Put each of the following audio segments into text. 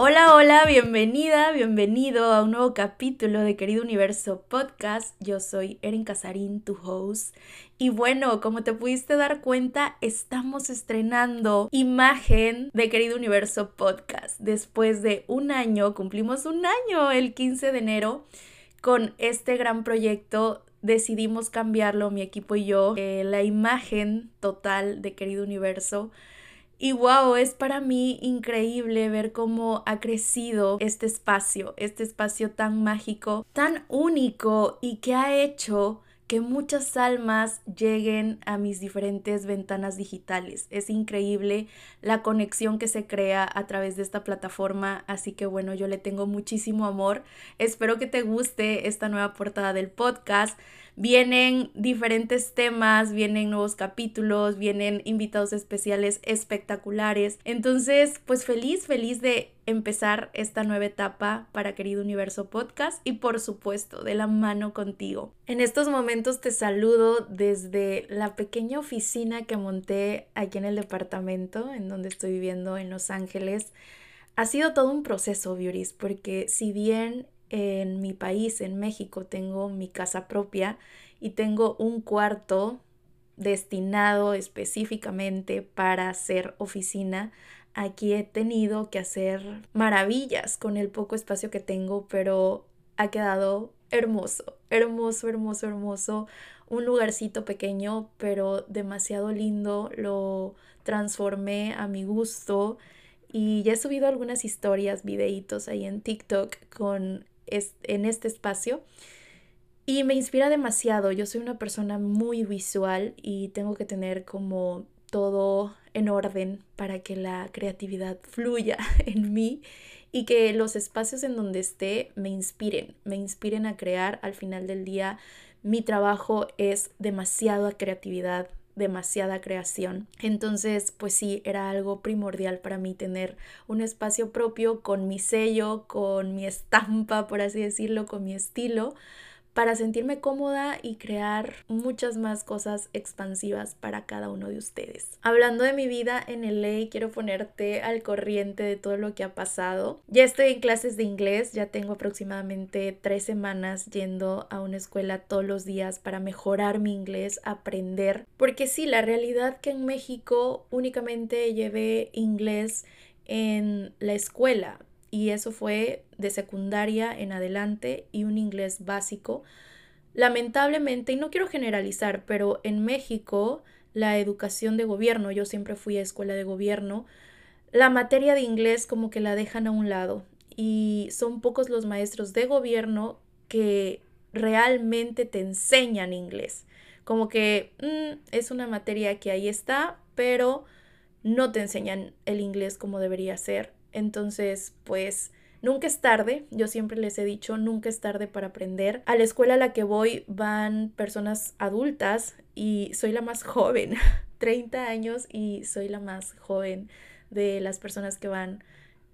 Hola, hola, bienvenida, bienvenido a un nuevo capítulo de Querido Universo Podcast. Yo soy Erin Casarín, tu host. Y bueno, como te pudiste dar cuenta, estamos estrenando imagen de Querido Universo Podcast. Después de un año, cumplimos un año el 15 de enero con este gran proyecto decidimos cambiarlo, mi equipo y yo, eh, la imagen total de Querido Universo y wow, es para mí increíble ver cómo ha crecido este espacio, este espacio tan mágico, tan único y que ha hecho que muchas almas lleguen a mis diferentes ventanas digitales. Es increíble la conexión que se crea a través de esta plataforma, así que bueno, yo le tengo muchísimo amor. Espero que te guste esta nueva portada del podcast. Vienen diferentes temas, vienen nuevos capítulos, vienen invitados especiales espectaculares. Entonces, pues feliz, feliz de empezar esta nueva etapa para Querido Universo Podcast y por supuesto de la mano contigo. En estos momentos te saludo desde la pequeña oficina que monté aquí en el departamento en donde estoy viviendo en Los Ángeles. Ha sido todo un proceso, Beauties, porque si bien en mi país, en México, tengo mi casa propia y tengo un cuarto destinado específicamente para hacer oficina. Aquí he tenido que hacer maravillas con el poco espacio que tengo, pero ha quedado hermoso, hermoso, hermoso, hermoso. Un lugarcito pequeño, pero demasiado lindo. Lo transformé a mi gusto y ya he subido algunas historias, videitos ahí en TikTok con en este espacio. Y me inspira demasiado. Yo soy una persona muy visual y tengo que tener como todo en orden para que la creatividad fluya en mí y que los espacios en donde esté me inspiren, me inspiren a crear. Al final del día, mi trabajo es demasiada creatividad, demasiada creación. Entonces, pues sí, era algo primordial para mí tener un espacio propio con mi sello, con mi estampa, por así decirlo, con mi estilo para sentirme cómoda y crear muchas más cosas expansivas para cada uno de ustedes. Hablando de mi vida en el ley, quiero ponerte al corriente de todo lo que ha pasado. Ya estoy en clases de inglés, ya tengo aproximadamente tres semanas yendo a una escuela todos los días para mejorar mi inglés, aprender. Porque sí, la realidad que en México únicamente llevé inglés en la escuela, y eso fue de secundaria en adelante y un inglés básico. Lamentablemente, y no quiero generalizar, pero en México la educación de gobierno, yo siempre fui a escuela de gobierno, la materia de inglés como que la dejan a un lado y son pocos los maestros de gobierno que realmente te enseñan inglés. Como que mm, es una materia que ahí está, pero no te enseñan el inglés como debería ser. Entonces, pues nunca es tarde, yo siempre les he dicho, nunca es tarde para aprender. A la escuela a la que voy van personas adultas y soy la más joven, 30 años y soy la más joven de las personas que van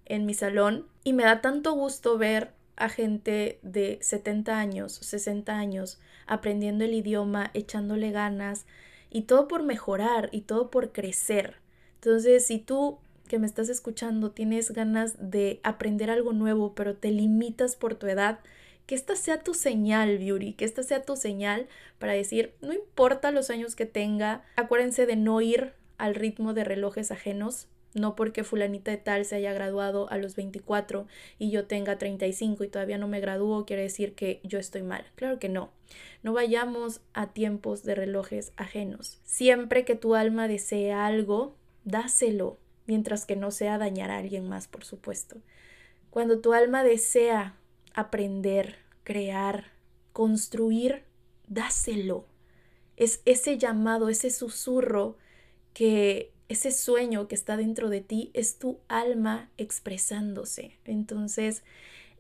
en mi salón. Y me da tanto gusto ver a gente de 70 años, 60 años, aprendiendo el idioma, echándole ganas y todo por mejorar y todo por crecer. Entonces, si tú que me estás escuchando tienes ganas de aprender algo nuevo, pero te limitas por tu edad, que esta sea tu señal, Beauty, que esta sea tu señal para decir, no importa los años que tenga, acuérdense de no ir al ritmo de relojes ajenos, no porque fulanita de tal se haya graduado a los 24 y yo tenga 35 y todavía no me gradúo, quiere decir que yo estoy mal. Claro que no. No vayamos a tiempos de relojes ajenos. Siempre que tu alma desea algo, dáselo mientras que no sea dañar a alguien más, por supuesto. Cuando tu alma desea aprender, crear, construir, dáselo. Es ese llamado, ese susurro que ese sueño que está dentro de ti es tu alma expresándose. Entonces,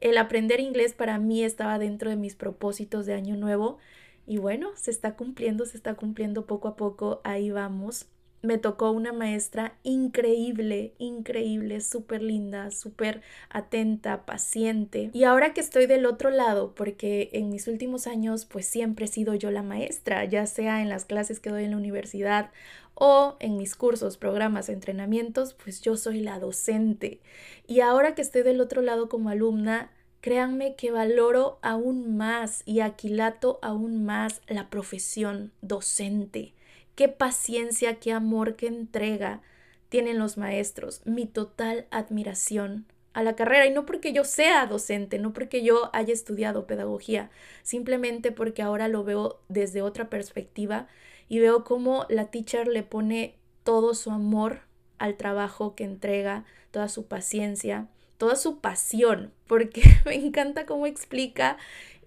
el aprender inglés para mí estaba dentro de mis propósitos de año nuevo y bueno, se está cumpliendo, se está cumpliendo poco a poco, ahí vamos me tocó una maestra increíble, increíble, súper linda, súper atenta, paciente. Y ahora que estoy del otro lado, porque en mis últimos años pues siempre he sido yo la maestra, ya sea en las clases que doy en la universidad o en mis cursos, programas, entrenamientos, pues yo soy la docente. Y ahora que estoy del otro lado como alumna, créanme que valoro aún más y aquilato aún más la profesión docente qué paciencia, qué amor, qué entrega tienen los maestros. Mi total admiración a la carrera y no porque yo sea docente, no porque yo haya estudiado pedagogía, simplemente porque ahora lo veo desde otra perspectiva y veo cómo la teacher le pone todo su amor al trabajo que entrega, toda su paciencia, toda su pasión, porque me encanta cómo explica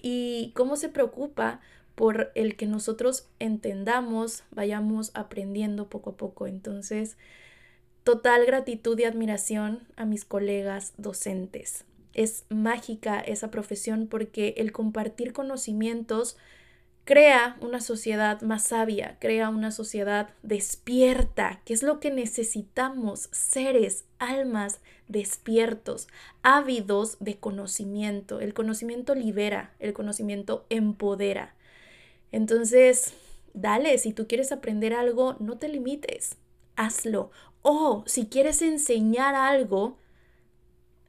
y cómo se preocupa por el que nosotros entendamos, vayamos aprendiendo poco a poco. Entonces, total gratitud y admiración a mis colegas docentes. Es mágica esa profesión porque el compartir conocimientos crea una sociedad más sabia, crea una sociedad despierta, que es lo que necesitamos, seres, almas despiertos, ávidos de conocimiento. El conocimiento libera, el conocimiento empodera. Entonces, dale, si tú quieres aprender algo, no te limites, hazlo. O si quieres enseñar algo,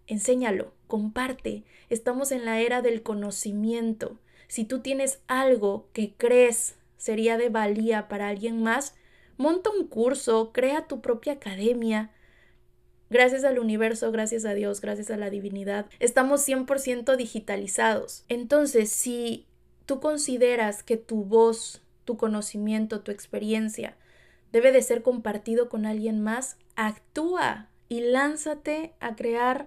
enséñalo, comparte. Estamos en la era del conocimiento. Si tú tienes algo que crees sería de valía para alguien más, monta un curso, crea tu propia academia. Gracias al universo, gracias a Dios, gracias a la divinidad, estamos 100% digitalizados. Entonces, si tú consideras que tu voz, tu conocimiento, tu experiencia debe de ser compartido con alguien más, actúa y lánzate a crear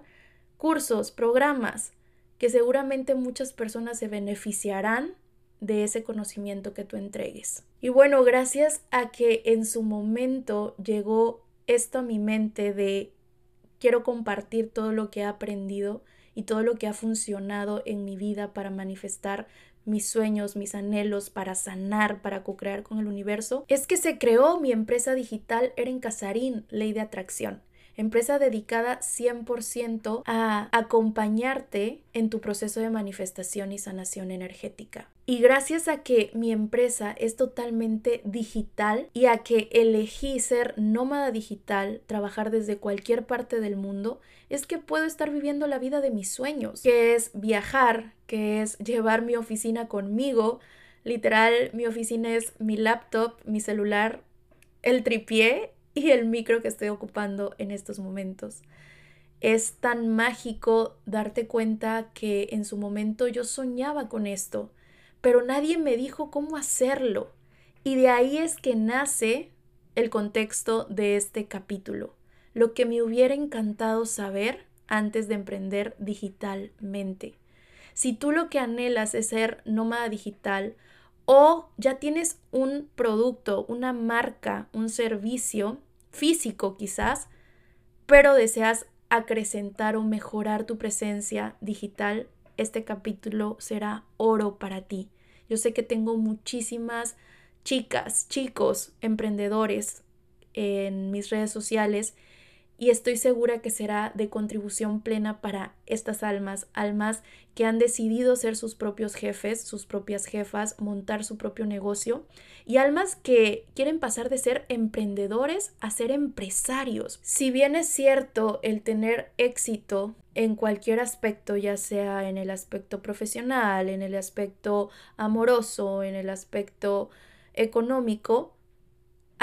cursos, programas, que seguramente muchas personas se beneficiarán de ese conocimiento que tú entregues. Y bueno, gracias a que en su momento llegó esto a mi mente de quiero compartir todo lo que he aprendido y todo lo que ha funcionado en mi vida para manifestar mis sueños, mis anhelos para sanar, para co-crear con el universo, es que se creó mi empresa digital Eren Casarín, Ley de Atracción empresa dedicada 100% a acompañarte en tu proceso de manifestación y sanación energética. Y gracias a que mi empresa es totalmente digital y a que elegí ser nómada digital, trabajar desde cualquier parte del mundo, es que puedo estar viviendo la vida de mis sueños, que es viajar, que es llevar mi oficina conmigo. Literal, mi oficina es mi laptop, mi celular, el tripié y el micro que estoy ocupando en estos momentos. Es tan mágico darte cuenta que en su momento yo soñaba con esto, pero nadie me dijo cómo hacerlo. Y de ahí es que nace el contexto de este capítulo, lo que me hubiera encantado saber antes de emprender digitalmente. Si tú lo que anhelas es ser nómada digital o ya tienes un producto, una marca, un servicio físico quizás, pero deseas acrecentar o mejorar tu presencia digital, este capítulo será oro para ti. Yo sé que tengo muchísimas chicas, chicos, emprendedores en mis redes sociales y estoy segura que será de contribución plena para estas almas, almas que han decidido ser sus propios jefes, sus propias jefas, montar su propio negocio y almas que quieren pasar de ser emprendedores a ser empresarios. Si bien es cierto el tener éxito en cualquier aspecto, ya sea en el aspecto profesional, en el aspecto amoroso, en el aspecto económico,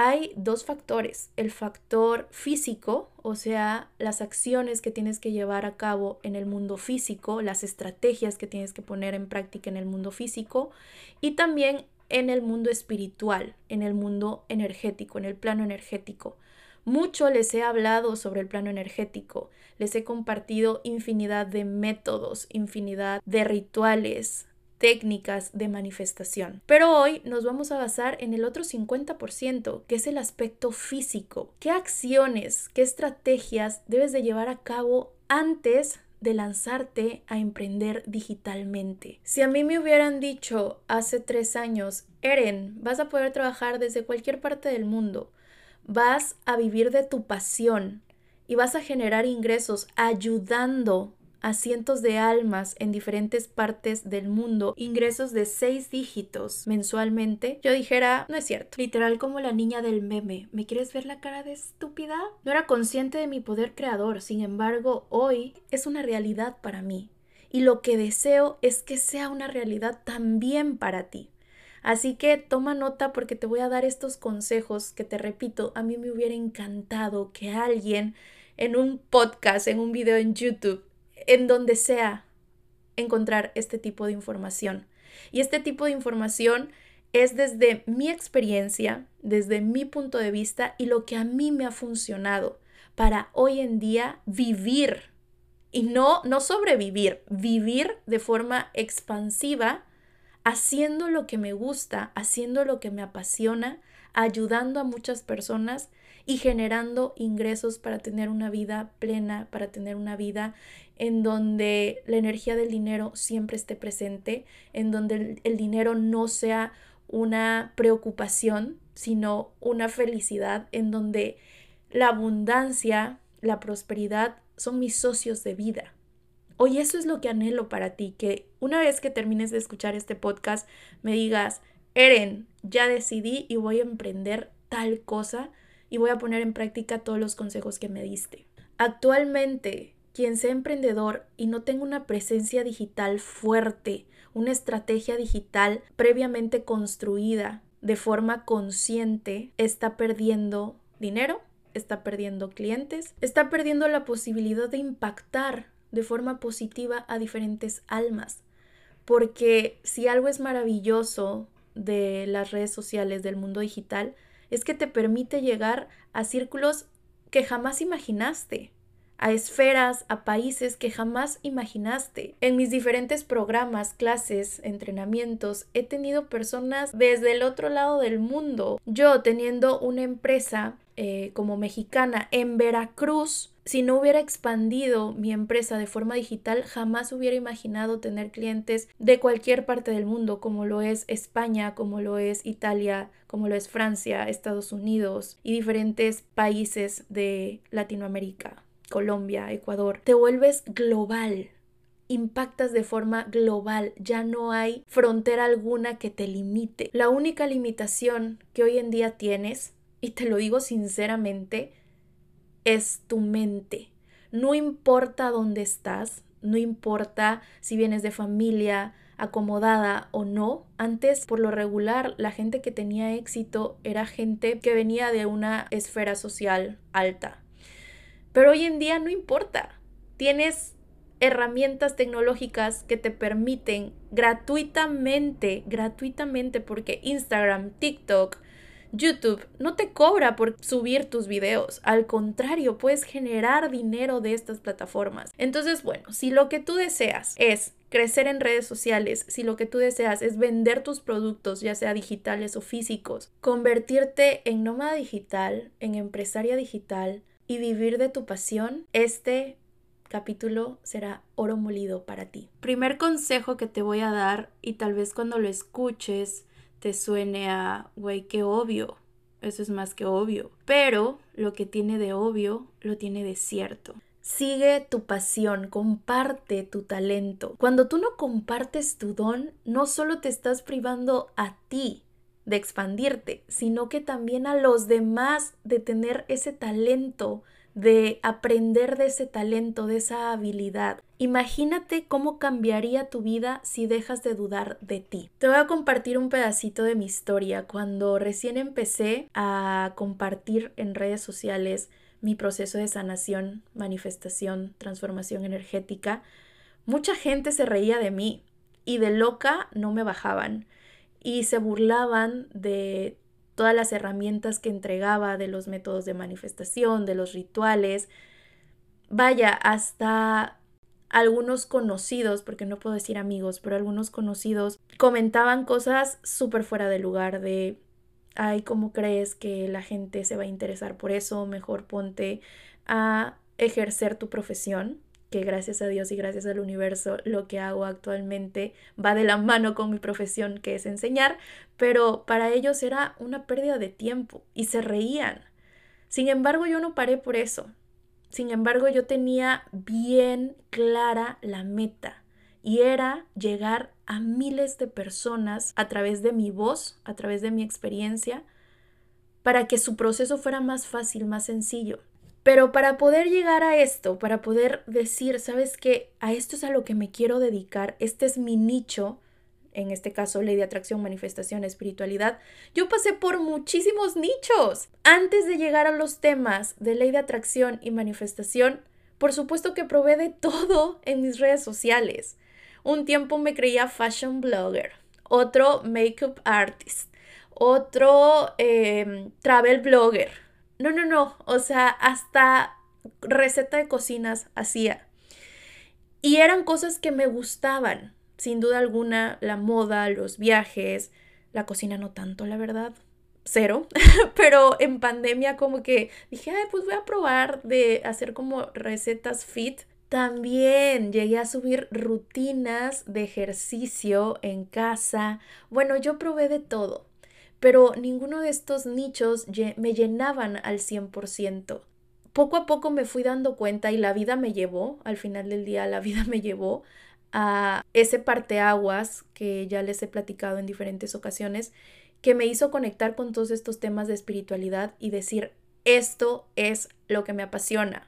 hay dos factores, el factor físico, o sea, las acciones que tienes que llevar a cabo en el mundo físico, las estrategias que tienes que poner en práctica en el mundo físico y también en el mundo espiritual, en el mundo energético, en el plano energético. Mucho les he hablado sobre el plano energético, les he compartido infinidad de métodos, infinidad de rituales, técnicas de manifestación. Pero hoy nos vamos a basar en el otro 50%, que es el aspecto físico. ¿Qué acciones, qué estrategias debes de llevar a cabo antes de lanzarte a emprender digitalmente. Si a mí me hubieran dicho hace tres años, Eren, vas a poder trabajar desde cualquier parte del mundo, vas a vivir de tu pasión y vas a generar ingresos ayudando a cientos de almas en diferentes partes del mundo, ingresos de seis dígitos mensualmente, yo dijera, no es cierto. Literal como la niña del meme, ¿me quieres ver la cara de estúpida? No era consciente de mi poder creador, sin embargo, hoy es una realidad para mí. Y lo que deseo es que sea una realidad también para ti. Así que toma nota porque te voy a dar estos consejos que te repito, a mí me hubiera encantado que alguien en un podcast, en un video en YouTube, en donde sea, encontrar este tipo de información. Y este tipo de información es desde mi experiencia, desde mi punto de vista y lo que a mí me ha funcionado para hoy en día vivir y no no sobrevivir, vivir de forma expansiva haciendo lo que me gusta, haciendo lo que me apasiona, ayudando a muchas personas y generando ingresos para tener una vida plena, para tener una vida en donde la energía del dinero siempre esté presente, en donde el, dinero no sea una preocupación, sino una felicidad, en donde la abundancia, la prosperidad son mis socios de vida. Hoy eso es lo que anhelo para ti, que una vez que termines de escuchar este podcast me digas, Eren, ya decidí y voy a emprender tal cosa y voy a poner en práctica todos los consejos que me diste. Actualmente, quien sea emprendedor y no tenga una presencia digital fuerte, una estrategia digital previamente construida de forma consciente, está perdiendo dinero, está perdiendo clientes, está perdiendo la posibilidad de impactar de forma positiva a diferentes almas. Porque si algo es maravilloso de las redes sociales, del mundo digital, es que te permite llegar a círculos que jamás imaginaste, a esferas, a países que jamás imaginaste. En mis diferentes programas, clases, entrenamientos, he tenido personas desde el otro lado del mundo. Yo teniendo una empresa eh, como mexicana en Veracruz, si no hubiera expandido mi empresa de forma digital, jamás hubiera imaginado tener clientes de cualquier parte del mundo, como lo es España, como lo es Italia, como lo es Francia, Estados Unidos y diferentes países de Latinoamérica, Colombia, Ecuador. Te vuelves global, impactas de forma global, ya no hay frontera alguna que te limite. La única limitación que hoy en día tienes y te lo digo sinceramente, es tu mente. No importa dónde estás, no importa si vienes de familia acomodada o no. Antes, por lo regular, la gente que tenía éxito era gente que venía de una esfera social alta. Pero hoy en día no importa. Tienes herramientas tecnológicas que te permiten gratuitamente, gratuitamente, porque Instagram, TikTok, YouTube no te cobra por subir tus videos, al contrario, puedes generar dinero de estas plataformas. Entonces, bueno, si lo que tú deseas es crecer en redes sociales, si lo que tú deseas es vender tus productos, ya sea digitales o físicos, convertirte en nómada digital, en empresaria digital y vivir de tu pasión, este capítulo será oro molido para ti. Primer consejo que te voy a dar y tal vez cuando lo escuches te suene a, güey, qué obvio. Eso es más que obvio. Pero lo que tiene de obvio, lo tiene de cierto. Sigue tu pasión, comparte tu talento. Cuando tú no compartes tu don, no solo te estás privando a ti de expandirte, sino que también a los demás de tener ese talento de aprender de ese talento, de esa habilidad. Imagínate cómo cambiaría tu vida si dejas de dudar de ti. Te voy a compartir un pedacito de mi historia. Cuando recién empecé a compartir en redes sociales mi proceso de sanación, manifestación, transformación energética, mucha gente se reía de mí y de loca no me bajaban y se burlaban de todas las herramientas que entregaba de los métodos de manifestación, de los rituales. Vaya, hasta algunos conocidos, porque no puedo decir amigos, pero algunos conocidos comentaban cosas súper fuera de lugar de, ay, ¿cómo crees que la gente se va a interesar por eso? Mejor ponte a ejercer tu profesión que gracias a Dios y gracias al universo lo que hago actualmente va de la mano con mi profesión que es enseñar, pero para ellos era una pérdida de tiempo y se reían. Sin embargo, yo no paré por eso. Sin embargo, yo tenía bien clara la meta y era llegar a miles de personas a través de mi voz, a través de mi experiencia, para que su proceso fuera más fácil, más sencillo. Pero para poder llegar a esto, para poder decir, sabes que a esto es a lo que me quiero dedicar, este es mi nicho, en este caso ley de atracción, manifestación, espiritualidad, yo pasé por muchísimos nichos. Antes de llegar a los temas de ley de atracción y manifestación, por supuesto que probé de todo en mis redes sociales. Un tiempo me creía fashion blogger, otro makeup artist, otro em, travel blogger. No, no, no, o sea, hasta receta de cocinas hacía. Y eran cosas que me gustaban sin duda alguna, la moda, los viajes, la cocina no tanto, la verdad, cero, pero en pandemia como que dije, ay, pues voy a probar de hacer como recetas fit. También llegué a subir rutinas de ejercicio en casa. Bueno, yo probé de todo, pero ninguno de estos nichos me llenaban al 100%. Poco a poco me fui dando cuenta y la vida me llevó, al final del día la vida me llevó a ese parteaguas que ya les he platicado en diferentes ocasiones, que me hizo conectar con todos estos temas de espiritualidad y decir, esto es lo que me apasiona.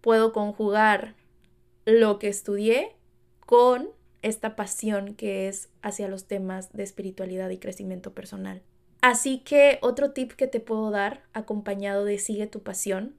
Puedo conjugar lo que estudié con esta pasión que es hacia los temas de espiritualidad y crecimiento personal. Así que otro tip que te puedo dar, acompañado de sigue tu pasión,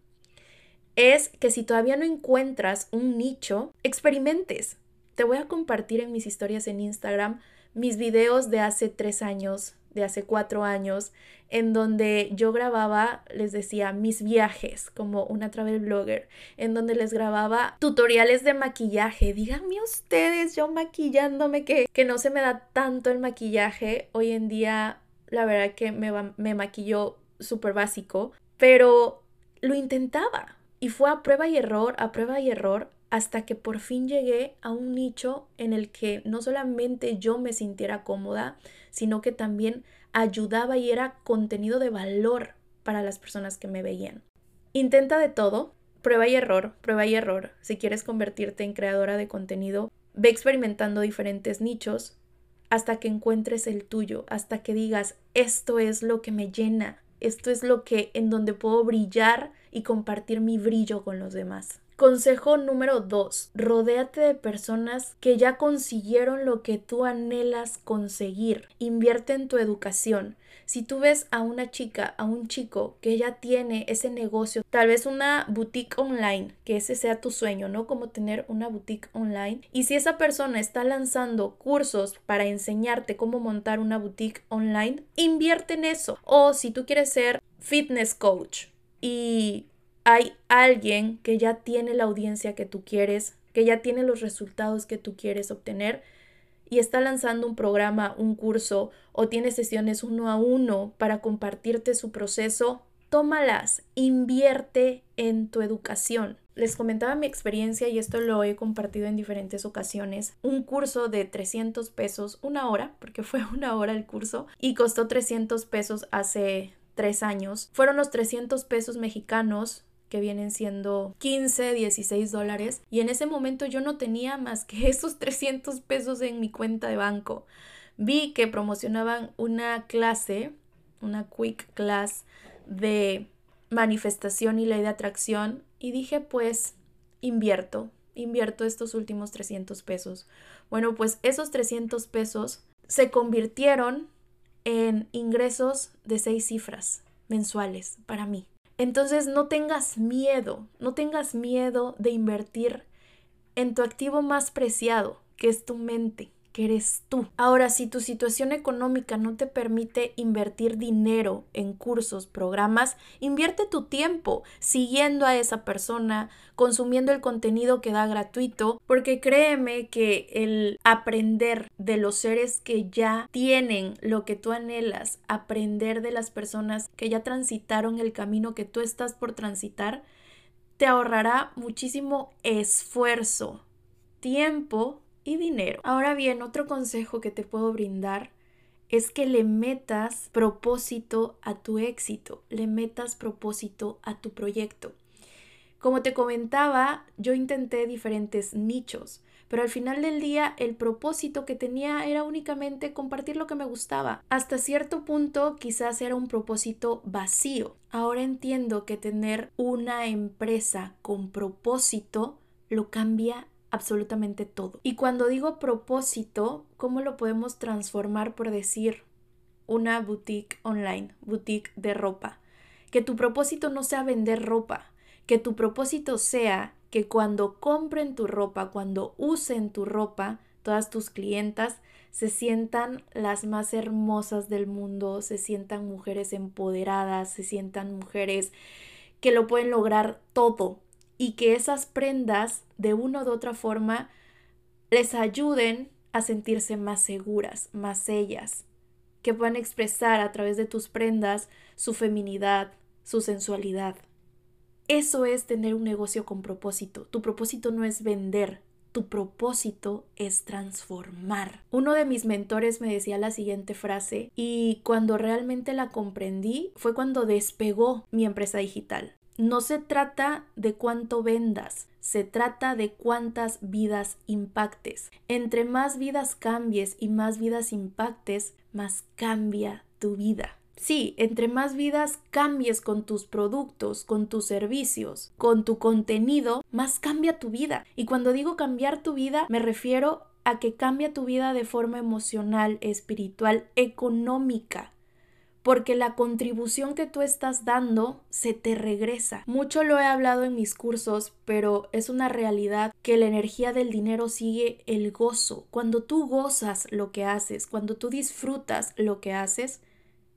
es que si todavía no encuentras un nicho, experimentes. Te voy a compartir en mis historias en Instagram mis videos de hace tres años, de hace cuatro años, en donde yo grababa, les decía, mis viajes como una travel blogger, en donde les grababa tutoriales de maquillaje. Díganme ustedes, yo maquillándome, que, que no se me da tanto el maquillaje. Hoy en día, la verdad que me, me maquilló súper básico, pero lo intentaba. Y fue a prueba y error, a prueba y error, hasta que por fin llegué a un nicho en el que no solamente yo me sintiera cómoda, sino que también ayudaba y era contenido de valor para las personas que me veían. Intenta de todo, prueba y error, prueba y error. Si quieres convertirte en creadora de contenido, ve experimentando diferentes nichos hasta que encuentres el tuyo, hasta que digas, esto es lo que me llena, esto es lo que en donde puedo brillar y compartir mi brillo con los demás. Consejo número 2. Rodéate de personas que ya consiguieron lo que tú anhelas conseguir. Invierte en tu educación. Si tú ves a una chica, a un chico que ya tiene ese negocio, tal vez una boutique online, que ese sea tu sueño, ¿no? Como tener una boutique online. Y si esa persona está lanzando cursos para enseñarte cómo montar una boutique online, invierte en eso. O si tú quieres ser fitness coach y hay alguien que ya tiene la audiencia que tú quieres, que ya tiene los resultados que tú quieres obtener y está lanzando un programa, un curso o tiene sesiones uno a uno para compartirte su proceso, tómalas, invierte en tu educación. Les comentaba mi experiencia y esto lo he compartido en diferentes ocasiones. Un curso de 300 pesos, una hora, porque fue una hora el curso, y costó 300 pesos hace tres años. Fueron los 300 pesos mexicanos que vienen siendo 15, 16 dólares. Y en ese momento yo no tenía más que esos 300 pesos en mi cuenta de banco. Vi que promocionaban una clase, una quick class de manifestación y ley de atracción y dije pues invierto, invierto estos últimos 300 pesos. Bueno, pues esos 300 pesos se convirtieron en ingresos de seis cifras mensuales para mí. Entonces no tengas miedo, no tengas miedo de invertir en tu activo más preciado, que es tu mente que eres tú. Ahora, si tu situación económica no te permite invertir dinero en cursos, programas, invierte tu tiempo siguiendo a esa persona, consumiendo el contenido que da gratuito, porque créeme que el aprender de los seres que ya tienen lo que tú anhelas, aprender de las personas que ya transitaron el camino que tú estás por transitar, te ahorrará muchísimo esfuerzo, tiempo y dinero. Ahora bien, otro consejo que te puedo brindar es que le metas propósito a tu éxito, le metas propósito a tu proyecto. Como te comentaba, yo intenté diferentes nichos, pero al final del día el propósito que tenía era únicamente compartir lo que me gustaba. Hasta cierto punto quizás era un propósito vacío. Ahora entiendo que tener una empresa con propósito lo cambia absolutamente todo. Y cuando digo propósito, ¿cómo lo podemos transformar por decir una boutique online, boutique de ropa? Que tu propósito no sea vender ropa, que tu propósito sea que cuando compren tu ropa, cuando usen tu ropa, todas tus clientas se sientan las más hermosas del mundo, se sientan mujeres empoderadas, se sientan mujeres que lo pueden lograr todo y que esas prendas de una u otra forma les ayuden a sentirse más seguras, más ellas, que puedan expresar a través de tus prendas su feminidad, su sensualidad. Eso es tener un negocio con propósito. Tu propósito no es vender, tu propósito es transformar. Uno de mis mentores me decía la siguiente frase y cuando realmente la comprendí fue cuando despegó mi empresa digital. No se trata de cuánto vendas, se trata de cuántas vidas impactes. Entre más vidas cambies y más vidas impactes, más cambia tu vida. Sí, entre más vidas cambies con tus productos, con tus servicios, con tu contenido, más cambia tu vida. Y cuando digo cambiar tu vida, me refiero a que cambia tu vida de forma emocional, espiritual, económica porque la contribución que tú estás dando se te regresa. Mucho lo he hablado en mis cursos, pero es una realidad que la energía del dinero sigue el gozo. Cuando tú gozas lo que haces, cuando tú disfrutas lo que haces,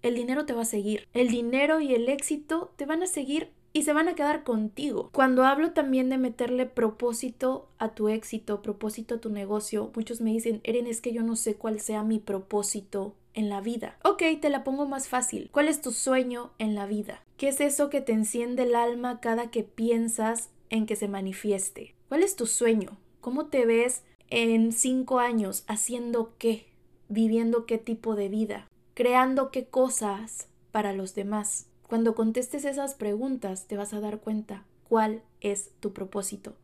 el dinero te va a seguir. El dinero y el éxito te van a seguir y se van a quedar contigo. Cuando hablo también de meterle propósito a tu éxito, propósito a tu negocio, muchos me dicen, Eren, es que yo no sé cuál sea mi propósito en la vida. Ok, te la pongo más fácil. ¿Cuál es tu sueño en la vida? ¿Qué es eso que te enciende el alma cada que piensas en que se manifieste? ¿Cuál es tu sueño? ¿Cómo te ves en cinco años haciendo qué? ¿Viviendo qué tipo de vida? ¿Creando qué cosas para los demás? Cuando contestes esas preguntas te vas a dar cuenta cuál es tu propósito.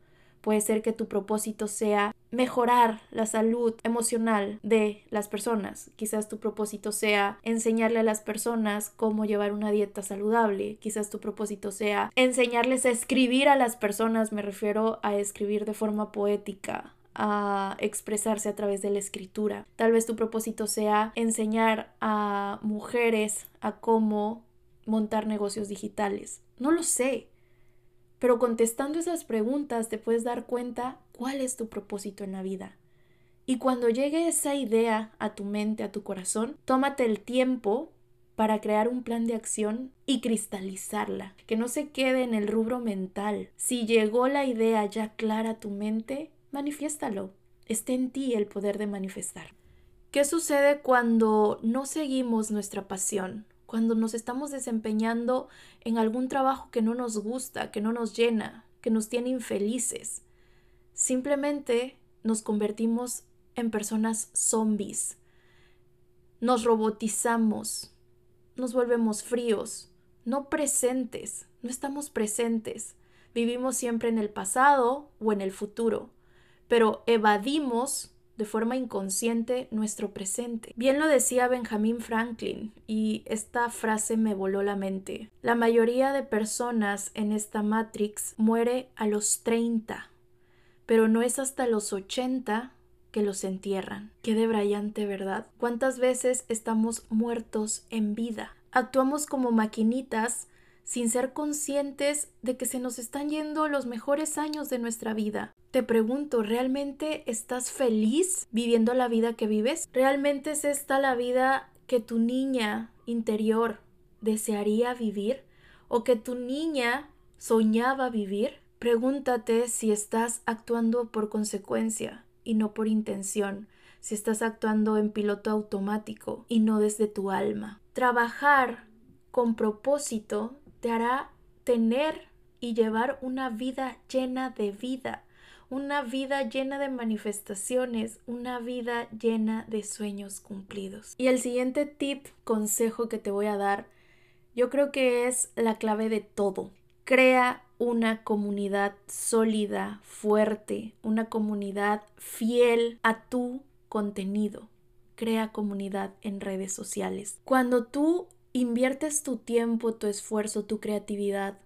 Puede ser que tu propósito sea mejorar la salud emocional de las personas. Quizás tu propósito sea enseñarle a las personas cómo llevar una dieta saludable. Quizás tu propósito sea enseñarles a escribir a las personas. Me refiero a escribir de forma poética, a expresarse a través de la escritura. Tal vez tu propósito sea enseñar a mujeres a cómo montar negocios digitales. No lo sé. Pero contestando esas preguntas te puedes dar cuenta cuál es tu propósito en la vida. Y cuando llegue esa idea a tu mente, a tu corazón, tómate el tiempo para crear un plan de acción y cristalizarla, que no se quede en el rubro mental. Si llegó la idea ya clara a tu mente, manifiéstalo. Está en ti el poder de manifestar. ¿Qué sucede cuando no seguimos nuestra pasión? Cuando nos estamos desempeñando en algún trabajo que no nos gusta, que no nos llena, que nos tiene infelices. Simplemente nos convertimos en personas zombies. Nos robotizamos, nos volvemos fríos, no presentes, no estamos presentes. Vivimos siempre en el pasado o en el futuro, pero evadimos de forma inconsciente nuestro presente. Bien lo decía Benjamin Franklin y esta frase me voló la mente. La mayoría de personas en esta Matrix muere a los 30, pero no es hasta los 80 que los entierran. Qué brillante, ¿verdad? ¿Cuántas veces estamos muertos en vida? Actuamos como maquinitas sin ser conscientes de que se nos están yendo los mejores años de nuestra vida. Te pregunto, ¿realmente estás feliz viviendo la vida que vives? ¿Realmente es esta la vida que tu niña interior desearía vivir o que tu niña soñaba vivir? Pregúntate si estás actuando por consecuencia y no por intención, si estás actuando en piloto automático y no desde tu alma. Trabajar con propósito te hará tener y llevar una vida llena de vida, una vida llena de manifestaciones, una vida llena de sueños cumplidos. Y el siguiente tip, consejo que te voy a dar, yo creo que es la clave de todo. Crea una comunidad sólida, fuerte, una comunidad fiel a tu contenido. Crea comunidad en redes sociales. Cuando tú inviertes tu tiempo, tu esfuerzo, tu creatividad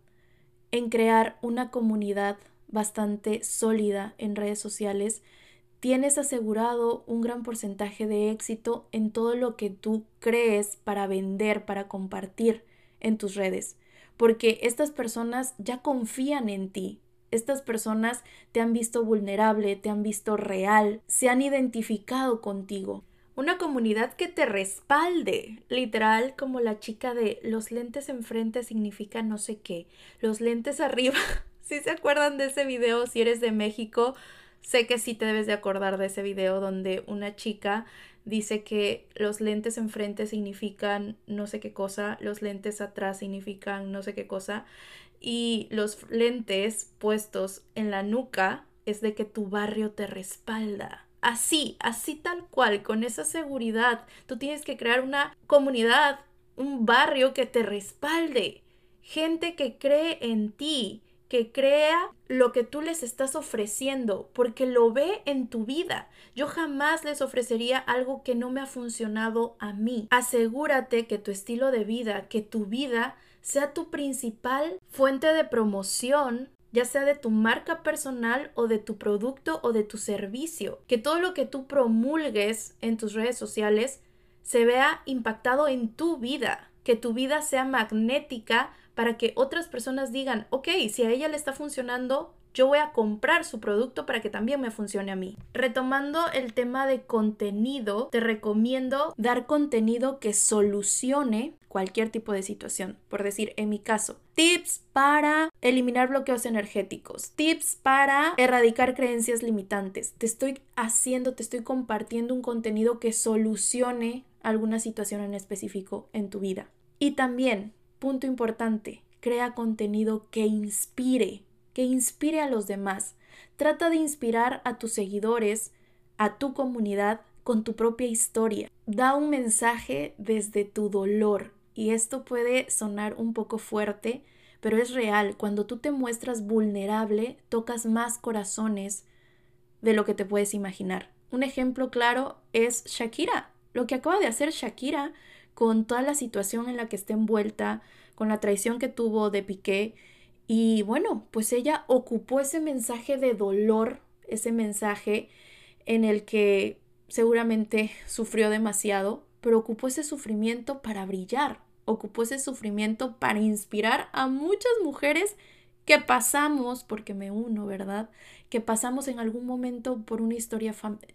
en crear una comunidad bastante sólida en redes sociales, tienes asegurado un gran porcentaje de éxito en todo lo que tú crees para vender, para compartir en tus redes, porque estas personas ya confían en ti. Estas personas te han visto vulnerable, te han visto real, se han identificado contigo. Una comunidad que te respalde, literal como la chica de los lentes enfrente significa no sé qué, los lentes arriba si se acuerdan de ese video, si eres de México, sé que sí te debes de acordar de ese video donde una chica dice que los lentes enfrente significan no sé qué cosa, los lentes atrás significan no sé qué cosa y los lentes puestos en la nuca es de que tu barrio te respalda. Así, así tal cual, con esa seguridad, tú tienes que crear una comunidad, un barrio que te respalde, gente que cree en ti, que crea lo que tú les estás ofreciendo, porque lo ve en tu vida. Yo jamás les ofrecería algo que no me ha funcionado a mí. Asegúrate que tu estilo de vida, que tu vida sea tu principal fuente de promoción ya sea de tu marca personal o de tu producto o de tu servicio. Que todo lo que tú promulgues en tus redes sociales se vea impactado en tu vida, que tu vida sea magnética para que otras personas digan, ok, si a ella le está funcionando, yo voy a comprar su producto para que también me funcione a mí. Retomando el tema de contenido, te recomiendo dar contenido que solucione cualquier tipo de situación. Por decir, en mi caso, tips para eliminar bloqueos energéticos, tips para erradicar creencias limitantes. Te estoy haciendo, te estoy compartiendo un contenido que solucione alguna situación en específico en tu vida. Y también Punto importante, crea contenido que inspire, que inspire a los demás. Trata de inspirar a tus seguidores, a tu comunidad con tu propia historia. Da un mensaje desde tu dolor. Y esto puede sonar un poco fuerte, pero es real. Cuando tú te muestras vulnerable, tocas más corazones de lo que te puedes imaginar. Un ejemplo claro es Shakira. Lo que acaba de hacer Shakira con toda la situación en la que está envuelta, con la traición que tuvo de Piqué. Y bueno, pues ella ocupó ese mensaje de dolor, ese mensaje en el que seguramente sufrió demasiado, pero ocupó ese sufrimiento para brillar, ocupó ese sufrimiento para inspirar a muchas mujeres que pasamos, porque me uno, ¿verdad? Que pasamos en algún momento por una historia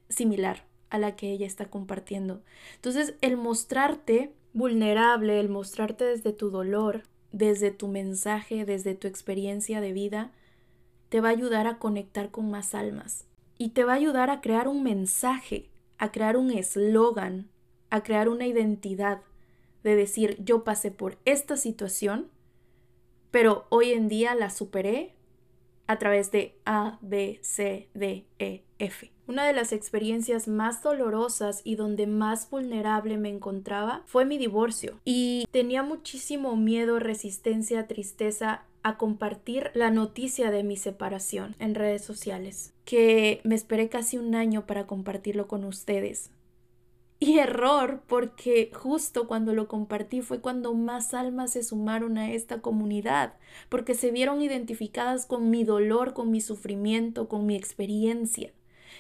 similar a la que ella está compartiendo. Entonces, el mostrarte vulnerable, el mostrarte desde tu dolor, desde tu mensaje, desde tu experiencia de vida, te va a ayudar a conectar con más almas y te va a ayudar a crear un mensaje, a crear un eslogan, a crear una identidad de decir yo pasé por esta situación, pero hoy en día la superé a través de A, B, C, D, E, F. Una de las experiencias más dolorosas y donde más vulnerable me encontraba fue mi divorcio y tenía muchísimo miedo, resistencia, tristeza a compartir la noticia de mi separación en redes sociales, que me esperé casi un año para compartirlo con ustedes. Y error porque justo cuando lo compartí fue cuando más almas se sumaron a esta comunidad, porque se vieron identificadas con mi dolor, con mi sufrimiento, con mi experiencia.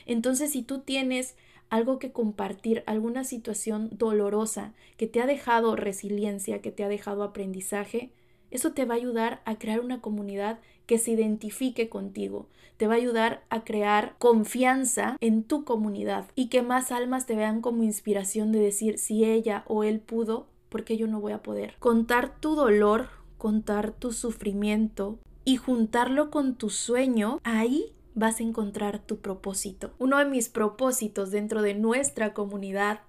Entonces, si tú tienes algo que compartir, alguna situación dolorosa que te ha dejado resiliencia, que te ha dejado aprendizaje, eso te va a ayudar a crear una comunidad que se identifique contigo, te va a ayudar a crear confianza en tu comunidad y que más almas te vean como inspiración de decir si ella o él pudo, ¿por qué yo no voy a poder? Contar tu dolor, contar tu sufrimiento y juntarlo con tu sueño, ahí vas a encontrar tu propósito. Uno de mis propósitos dentro de nuestra comunidad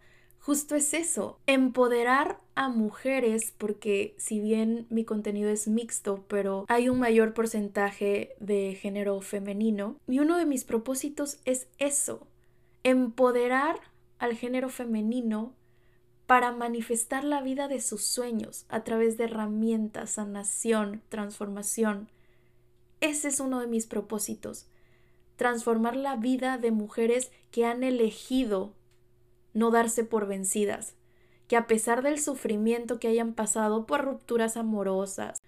justo es eso, empoderar a mujeres, porque si bien mi contenido es mixto, pero hay un mayor porcentaje de género femenino, y uno de mis propósitos es eso, empoderar al género femenino para manifestar la vida de sus sueños a través de herramientas, sanación, transformación. Ese es uno de mis propósitos, transformar la vida de mujeres que han elegido no darse por vencidas, que a pesar del sufrimiento que hayan pasado por rupturas amorosas,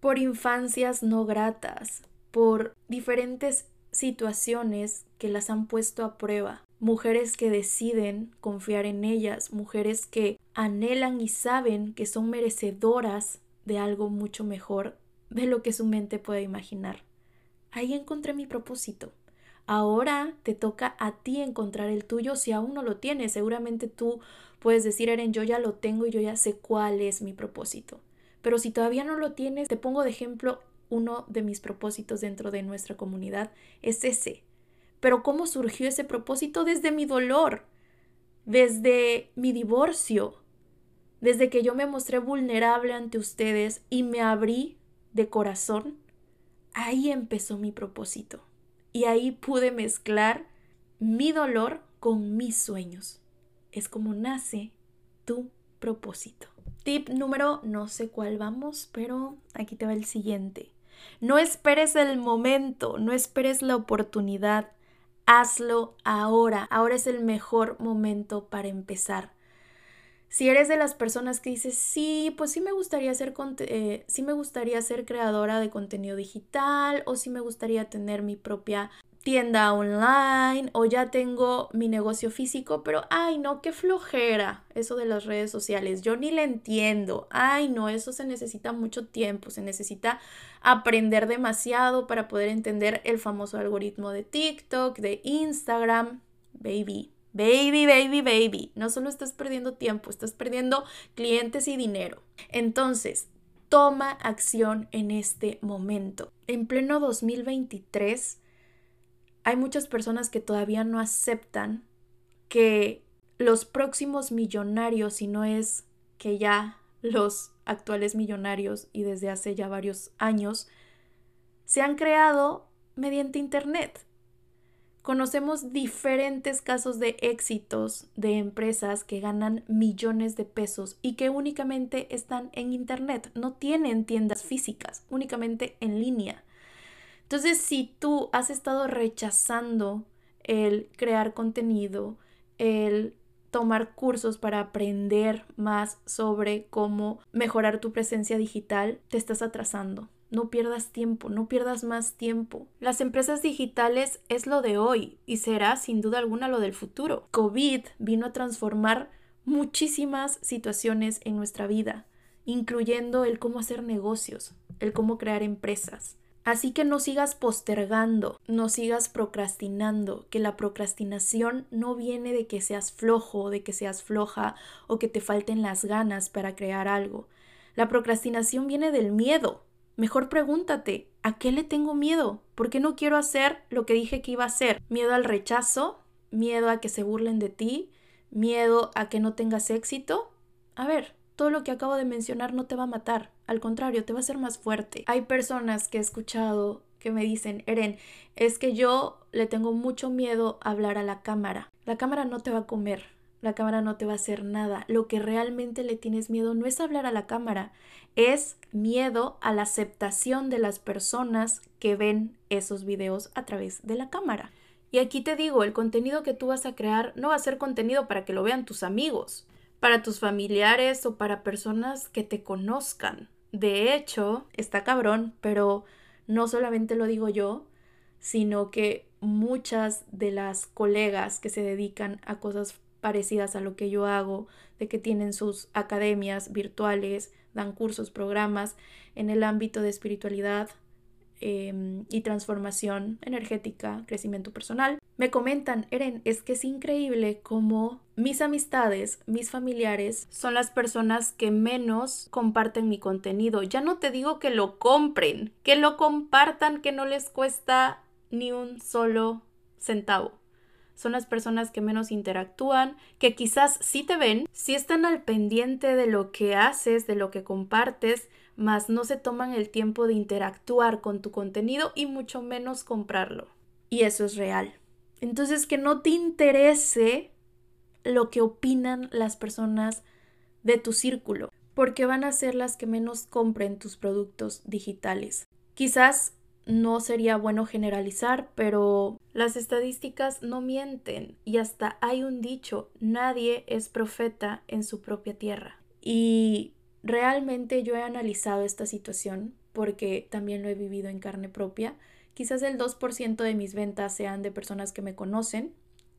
por infancias no gratas, por diferentes situaciones que las han puesto a prueba, mujeres que deciden confiar en ellas, mujeres que anhelan y saben que son merecedoras de algo mucho mejor de lo que su mente puede imaginar. Ahí encontré mi propósito. Ahora te toca a ti encontrar el tuyo si aún no lo tienes. Seguramente tú puedes decir, Eren, yo ya lo tengo y yo ya sé cuál es mi propósito. Pero si todavía no lo tienes, te pongo de ejemplo uno de mis propósitos dentro de nuestra comunidad. Es ese. Pero ¿cómo surgió ese propósito? Desde mi dolor, desde mi divorcio, desde que yo me mostré vulnerable ante ustedes y me abrí de corazón. Ahí empezó mi propósito y ahí pude mezclar mi dolor con mis sueños. Es como nace tu propósito. Tip número, no sé cuál vamos, pero aquí te va el siguiente. No esperes el momento, no esperes la oportunidad. Hazlo ahora. Ahora es el mejor momento para empezar. Si eres de las personas que dices, sí, pues sí me gustaría ser, eh, me gustaría ser creadora de contenido digital o sí me gustaría tener mi propia tienda online o ya tengo mi negocio físico, pero ay no, qué flojera eso de las redes sociales. Yo ni le entiendo. Ay no, eso se necesita mucho tiempo, se necesita aprender demasiado para poder entender el famoso algoritmo de TikTok, de Instagram. Baby, Baby, baby, baby, no solo estás perdiendo tiempo, estás perdiendo clientes y dinero. Entonces, toma acción en este momento. En pleno 2023, hay muchas personas que todavía no aceptan que los próximos millonarios, si no es que ya los actuales millonarios y desde hace ya varios años, se han creado mediante Internet. Conocemos diferentes casos de éxitos de empresas que ganan millones de pesos y que únicamente están en Internet, no tienen tiendas físicas, únicamente en línea. Entonces, si tú has estado rechazando el crear contenido, el tomar cursos para aprender más sobre cómo mejorar tu presencia digital, te estás atrasando. No pierdas tiempo, no pierdas más tiempo. Las empresas digitales es lo de hoy y será sin duda alguna lo del futuro. COVID vino a transformar muchísimas situaciones en nuestra vida, incluyendo el cómo hacer negocios, el cómo crear empresas. Así que no sigas postergando, no sigas procrastinando, que la procrastinación no viene de que seas flojo, de que seas floja o que te falten las ganas para crear algo. La procrastinación viene del miedo, Mejor pregúntate, ¿a qué le tengo miedo? ¿Por qué no quiero hacer lo que dije que iba a hacer? ¿Miedo al rechazo? ¿Miedo a que se burlen de ti? ¿Miedo a que no tengas éxito? A ver, todo lo que acabo de mencionar no te va a matar, al contrario, te va a hacer más fuerte. Hay personas que he escuchado que me dicen, Eren, es que yo le tengo mucho miedo a hablar a la cámara. La cámara no te va a comer, la cámara no te va a hacer nada. Lo que realmente le tienes miedo no es hablar a la cámara, es miedo a la aceptación de las personas que ven esos videos a través de la cámara. Y aquí te digo, el contenido que tú vas a crear no va a ser contenido para que lo vean tus amigos, para tus familiares o para personas que te conozcan. De hecho, está cabrón, pero no solamente lo digo yo, sino que muchas de las colegas que se dedican a cosas parecidas a lo que yo hago, de que tienen sus academias virtuales, dan cursos, programas en el ámbito de espiritualidad em, y transformación energética, crecimiento personal. Me comentan, Eren, es que es increíble cómo mis amistades, mis familiares son las personas que menos comparten mi contenido. Ya no te digo que lo compren, que lo compartan, que no les cuesta ni un solo centavo son las personas que menos interactúan, que quizás sí te ven, sí están al pendiente de lo que haces, de lo que compartes, mas no se toman el tiempo de interactuar con tu contenido y mucho menos comprarlo. Y eso es real. Entonces, que no te interese lo que opinan las personas de tu círculo, porque van a ser las que menos compren tus productos digitales. Quizás no sería bueno generalizar, pero las estadísticas no mienten y hasta hay un dicho, nadie es profeta en su propia tierra. Y realmente yo he analizado esta situación porque también lo he vivido en carne propia. Quizás el 2% de mis ventas sean de personas que me conocen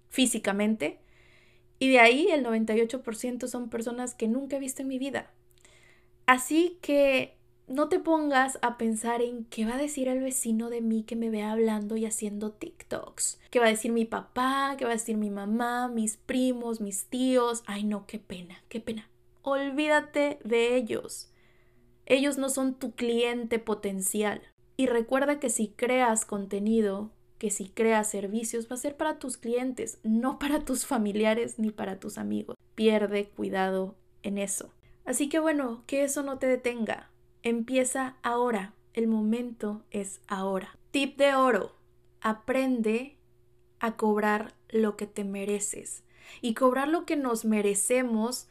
físicamente y de ahí el 98% son personas que nunca he visto en mi vida. Así que no te pongas a pensar en qué va a decir el vecino de mí que me ve hablando y haciendo TikToks. ¿Qué va a decir mi papá? ¿Qué va a decir mi mamá? Mis primos, mis tíos. Ay, no, qué pena, qué pena. Olvídate de ellos. Ellos no son tu cliente potencial. Y recuerda que si creas contenido, que si creas servicios, va a ser para tus clientes, no para tus familiares ni para tus amigos. Pierde cuidado en eso. Así que bueno, que eso no te detenga. Empieza ahora. El momento es ahora. Tip de oro. Aprende a cobrar lo que te mereces. Y cobrar lo que nos merecemos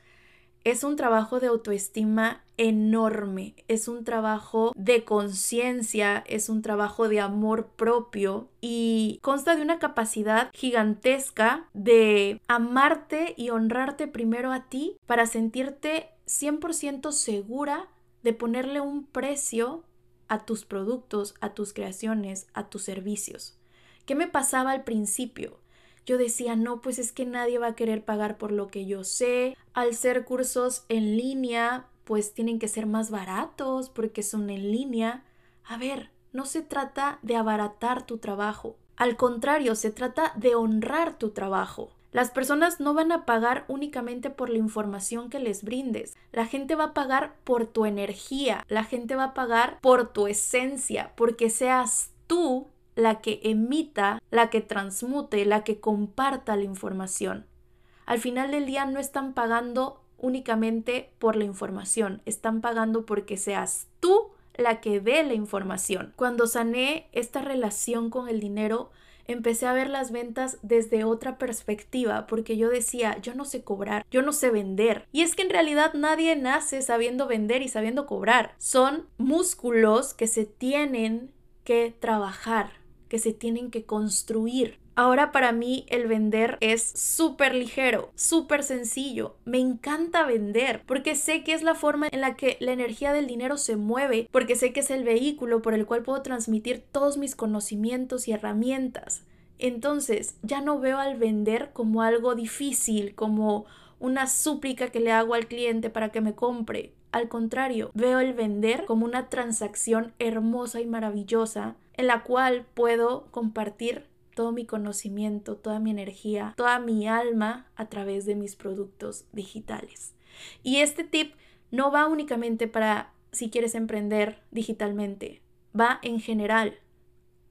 es un trabajo de autoestima enorme, es un trabajo de conciencia, es un trabajo de amor propio y consta de una capacidad gigantesca de amarte y honrarte primero a ti para sentirte 100% segura de ponerle un precio a tus productos, a tus creaciones, a tus servicios. ¿Qué me pasaba al principio? Yo decía, no, pues es que nadie va a querer pagar por lo que yo sé. Al ser cursos en línea, pues tienen que ser más baratos porque son en línea. A ver, no se trata de abaratar tu trabajo. Al contrario, se trata de honrar tu trabajo. Las personas no van a pagar únicamente por la información que les brindes. La gente va a pagar por tu energía. La gente va a pagar por tu esencia, porque seas tú la que emita, la que transmute, la que comparta la información. Al final del día no están pagando únicamente por la información, están pagando porque seas tú la que dé la información. Cuando sané esta relación con el dinero, empecé a ver las ventas desde otra perspectiva, porque yo decía, yo no sé cobrar, yo no sé vender. Y es que en realidad nadie nace sabiendo vender y sabiendo cobrar. Son músculos que se tienen que trabajar, que se tienen que construir. Ahora para mí el vender es súper ligero, súper sencillo. Me encanta vender porque sé que es la forma en la que la energía del dinero se mueve, porque sé que es el vehículo por el cual puedo transmitir todos mis conocimientos y herramientas. Entonces ya no veo al vender como algo difícil, como una súplica que le hago al cliente para que me compre. Al contrario, veo el vender como una transacción hermosa y maravillosa en la cual puedo compartir todo mi conocimiento, toda mi energía, toda mi alma a través de mis productos digitales. Y este tip no va únicamente para si quieres emprender digitalmente, va en general.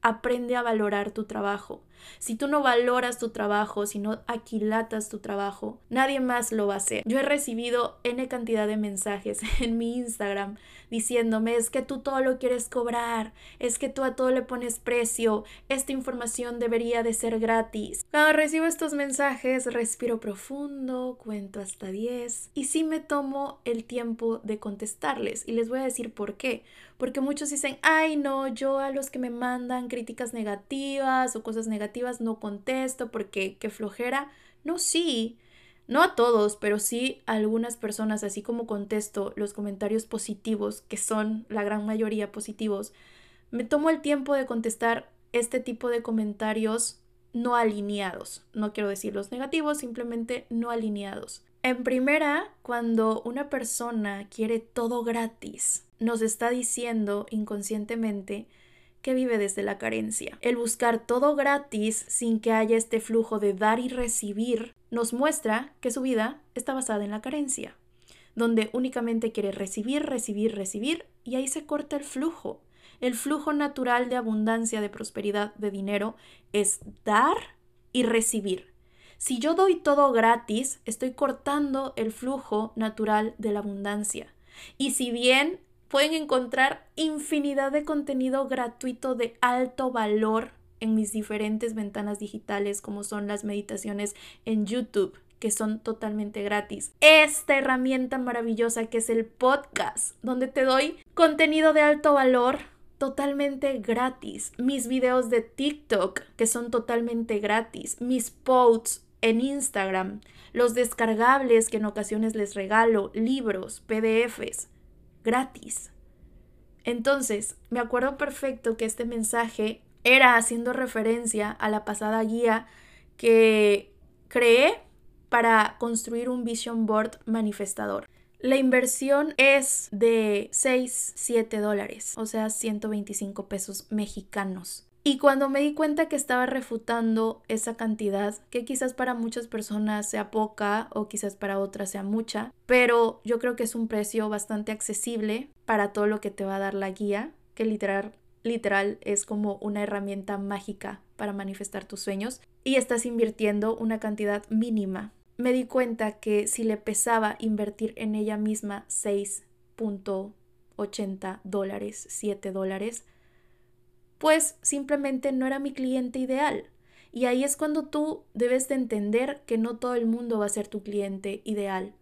Aprende a valorar tu trabajo. Si tú no valoras tu trabajo, si no aquilatas tu trabajo, nadie más lo va a hacer. Yo he recibido N cantidad de mensajes en mi Instagram diciéndome es que tú todo lo quieres cobrar, es que tú a todo le pones precio, esta información debería de ser gratis. Cuando recibo estos mensajes, respiro profundo, cuento hasta 10 y sí me tomo el tiempo de contestarles y les voy a decir por qué. Porque muchos dicen, ay no, yo a los que me mandan críticas negativas o cosas negativas, no contesto porque qué flojera. No, sí, no a todos, pero sí a algunas personas, así como contesto los comentarios positivos, que son la gran mayoría positivos, me tomo el tiempo de contestar este tipo de comentarios no alineados. No quiero decir los negativos, simplemente no alineados. En primera, cuando una persona quiere todo gratis, nos está diciendo inconscientemente que vive desde la carencia. El buscar todo gratis sin que haya este flujo de dar y recibir nos muestra que su vida está basada en la carencia, donde únicamente quiere recibir, recibir, recibir y ahí se corta el flujo. El flujo natural de abundancia, de prosperidad, de dinero es dar y recibir. Si yo doy todo gratis, estoy cortando el flujo natural de la abundancia. Y si bien pueden encontrar infinidad de contenido gratuito de alto valor en mis diferentes ventanas digitales, como son las meditaciones en YouTube, que son totalmente gratis. Esta herramienta maravillosa que es el podcast, donde te doy contenido de alto valor totalmente gratis. Mis videos de TikTok, que son totalmente gratis. Mis posts en Instagram. Los descargables que en ocasiones les regalo. Libros, PDFs. Gratis. Entonces, me acuerdo perfecto que este mensaje era haciendo referencia a la pasada guía que creé para construir un vision board manifestador. La inversión es de 6, 7 dólares, o sea, 125 pesos mexicanos. Y cuando me di cuenta que estaba refutando esa cantidad, que quizás para muchas personas sea poca o quizás para otras sea mucha, pero yo creo que es un precio bastante accesible para todo lo que te va a dar la guía, que literal literal es como una herramienta mágica para manifestar tus sueños y estás invirtiendo una cantidad mínima. Me di cuenta que si le pesaba invertir en ella misma 6.80 dólares, 7 dólares, pues simplemente no era mi cliente ideal. Y ahí es cuando tú debes de entender que no todo el mundo va a ser tu cliente ideal.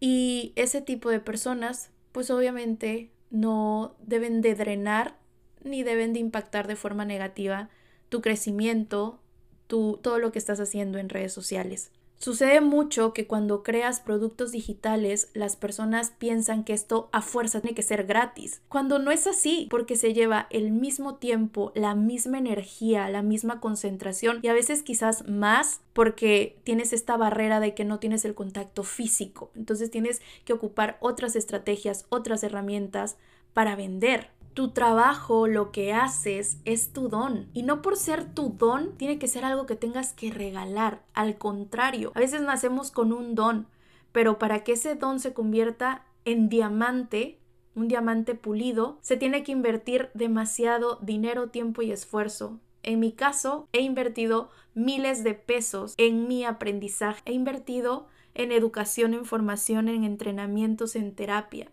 Y ese tipo de personas, pues obviamente no deben de drenar ni deben de impactar de forma negativa tu crecimiento, tu, todo lo que estás haciendo en redes sociales. Sucede mucho que cuando creas productos digitales las personas piensan que esto a fuerza tiene que ser gratis, cuando no es así, porque se lleva el mismo tiempo, la misma energía, la misma concentración y a veces quizás más porque tienes esta barrera de que no tienes el contacto físico. Entonces tienes que ocupar otras estrategias, otras herramientas para vender. Tu trabajo, lo que haces, es tu don. Y no por ser tu don, tiene que ser algo que tengas que regalar. Al contrario, a veces nacemos con un don, pero para que ese don se convierta en diamante, un diamante pulido, se tiene que invertir demasiado dinero, tiempo y esfuerzo. En mi caso, he invertido miles de pesos en mi aprendizaje. He invertido en educación, en formación, en entrenamientos, en terapia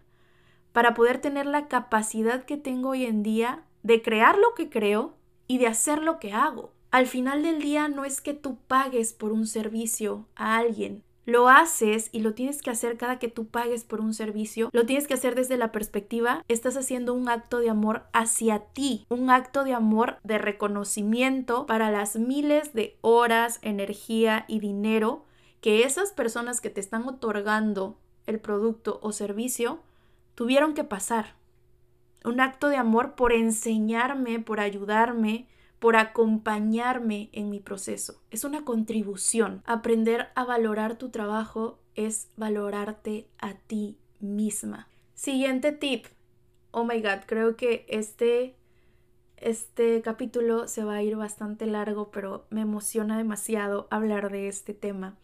para poder tener la capacidad que tengo hoy en día de crear lo que creo y de hacer lo que hago. Al final del día no es que tú pagues por un servicio a alguien, lo haces y lo tienes que hacer cada que tú pagues por un servicio. Lo tienes que hacer desde la perspectiva, estás haciendo un acto de amor hacia ti, un acto de amor de reconocimiento para las miles de horas, energía y dinero que esas personas que te están otorgando el producto o servicio tuvieron que pasar. Un acto de amor por enseñarme, por ayudarme, por acompañarme en mi proceso. Es una contribución. Aprender a valorar tu trabajo es valorarte a ti misma. Siguiente tip. Oh my god, creo que este este capítulo se va a ir bastante largo, pero me emociona demasiado hablar de este tema.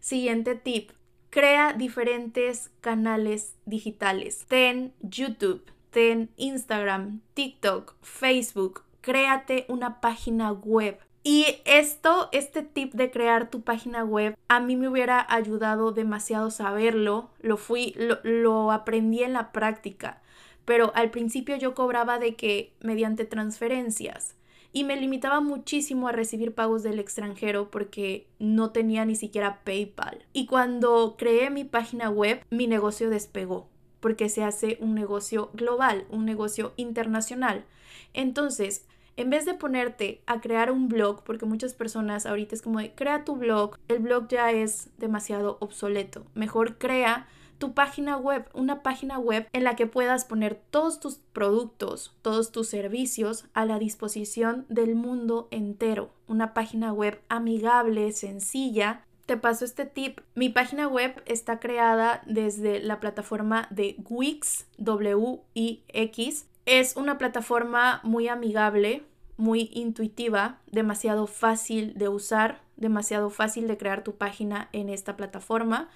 Siguiente tip. Crea diferentes canales digitales. Ten YouTube, ten Instagram, TikTok, Facebook. Créate una página web. Y esto, este tip de crear tu página web, a mí me hubiera ayudado demasiado saberlo. Lo fui, lo, lo aprendí en la práctica. Pero al principio yo cobraba de que mediante transferencias y me limitaba muchísimo a recibir pagos del extranjero porque no tenía ni siquiera PayPal. Y cuando creé mi página web, mi negocio despegó porque se hace un negocio global, un negocio internacional. Entonces, en vez de ponerte a crear un blog, porque muchas personas ahorita es como de, crea tu blog, el blog ya es demasiado obsoleto, mejor crea tu página web, una página web en la que puedas poner todos tus productos, todos tus servicios a la disposición del mundo entero. Una página web amigable, sencilla. Te paso este tip. Mi página web está creada desde la plataforma de Wix, W-I-X. Es una plataforma muy amigable, muy intuitiva, demasiado fácil de usar, demasiado fácil de crear tu página en esta plataforma.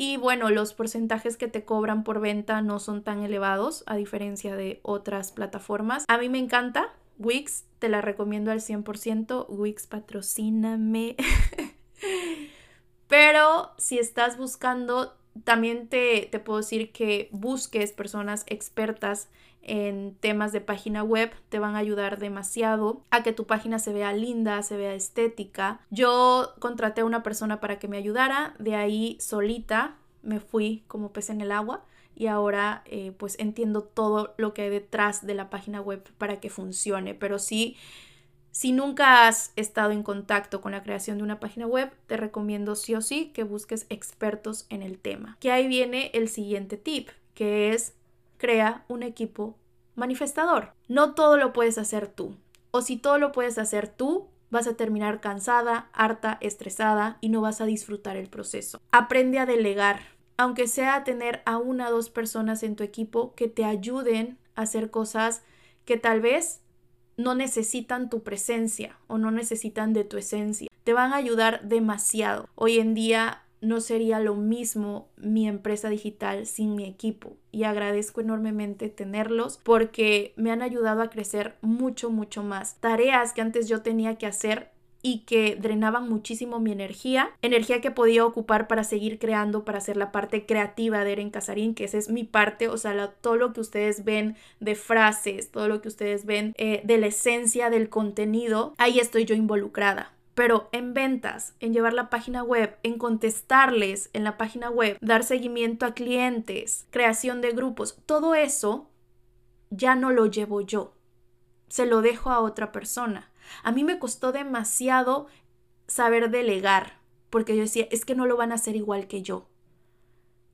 Y bueno, los porcentajes que te cobran por venta no son tan elevados a diferencia de otras plataformas. A mí me encanta Wix, te la recomiendo al 100%. Wix patrocíname. Pero si estás buscando, también te, te puedo decir que busques personas expertas en temas de página web te van a ayudar demasiado a que tu página se vea linda, se vea estética. Yo contraté a una persona para que me ayudara, de ahí solita me fui como pez en el agua y ahora eh, pues entiendo todo lo que hay detrás de la página web para que funcione, pero sí si nunca has estado en contacto con la creación de una página web, te recomiendo sí o sí que busques expertos en el tema. Que ahí viene el siguiente tip, que es crea un equipo manifestador. No todo lo puedes hacer tú. O si todo lo puedes hacer tú, vas a terminar cansada, harta, estresada y no vas a disfrutar el proceso. Aprende a delegar, aunque sea tener a una o dos personas en tu equipo que te ayuden a hacer cosas que tal vez no necesitan tu presencia o no necesitan de tu esencia. Te van a ayudar demasiado. Hoy en día no sería lo mismo mi empresa digital sin mi equipo y agradezco enormemente tenerlos porque me han ayudado a crecer mucho, mucho más. Tareas que antes yo tenía que hacer y que drenaban muchísimo mi energía, energía que podía ocupar para seguir creando, para hacer la parte creativa de Eren Casarín, que esa es mi parte, o sea, todo lo que ustedes ven de frases, todo lo que ustedes ven eh, de la esencia del contenido, ahí estoy yo involucrada. Pero en ventas, en llevar la página web, en contestarles en la página web, dar seguimiento a clientes, creación de grupos, todo eso ya no lo llevo yo. Se lo dejo a otra persona. A mí me costó demasiado saber delegar, porque yo decía, es que no lo van a hacer igual que yo.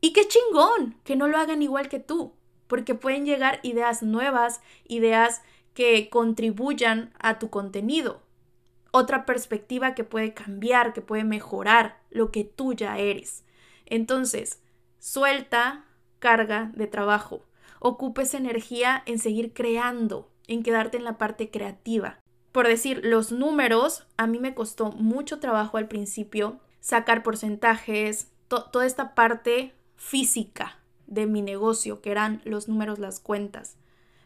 Y qué chingón que no lo hagan igual que tú, porque pueden llegar ideas nuevas, ideas que contribuyan a tu contenido. Otra perspectiva que puede cambiar, que puede mejorar lo que tú ya eres. Entonces, suelta carga de trabajo. Ocupes energía en seguir creando, en quedarte en la parte creativa por decir, los números, a mí me costó mucho trabajo al principio sacar porcentajes, toda esta parte física de mi negocio, que eran los números, las cuentas.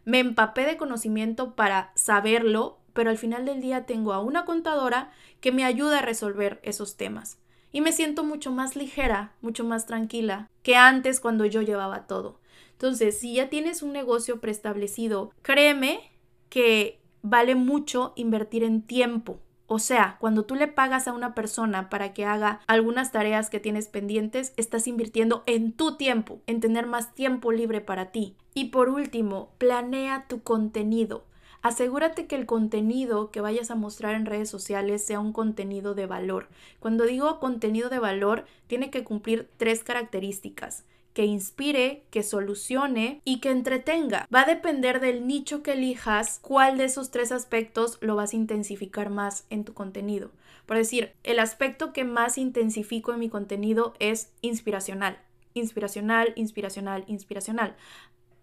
Me empapé de conocimiento para saberlo, pero al final del día tengo a una contadora que me ayuda a resolver esos temas. Y me siento mucho más ligera, mucho más tranquila que antes cuando yo llevaba todo. Entonces, si ya tienes un negocio preestablecido, créeme que vale mucho invertir en tiempo. O sea, cuando tú le pagas a una persona para que haga algunas tareas que tienes pendientes, estás invirtiendo en tu tiempo, en tener más tiempo libre para ti. Y por último, planea tu contenido. Asegúrate que el contenido que vayas a mostrar en redes sociales sea un contenido de valor. Cuando digo contenido de valor, tiene que cumplir tres características que inspire, que solucione y que entretenga. Va a depender del nicho que elijas, cuál de esos tres aspectos lo vas a intensificar más en tu contenido. Por decir, el aspecto que más intensifico en mi contenido es inspiracional. Inspiracional, inspiracional, inspiracional.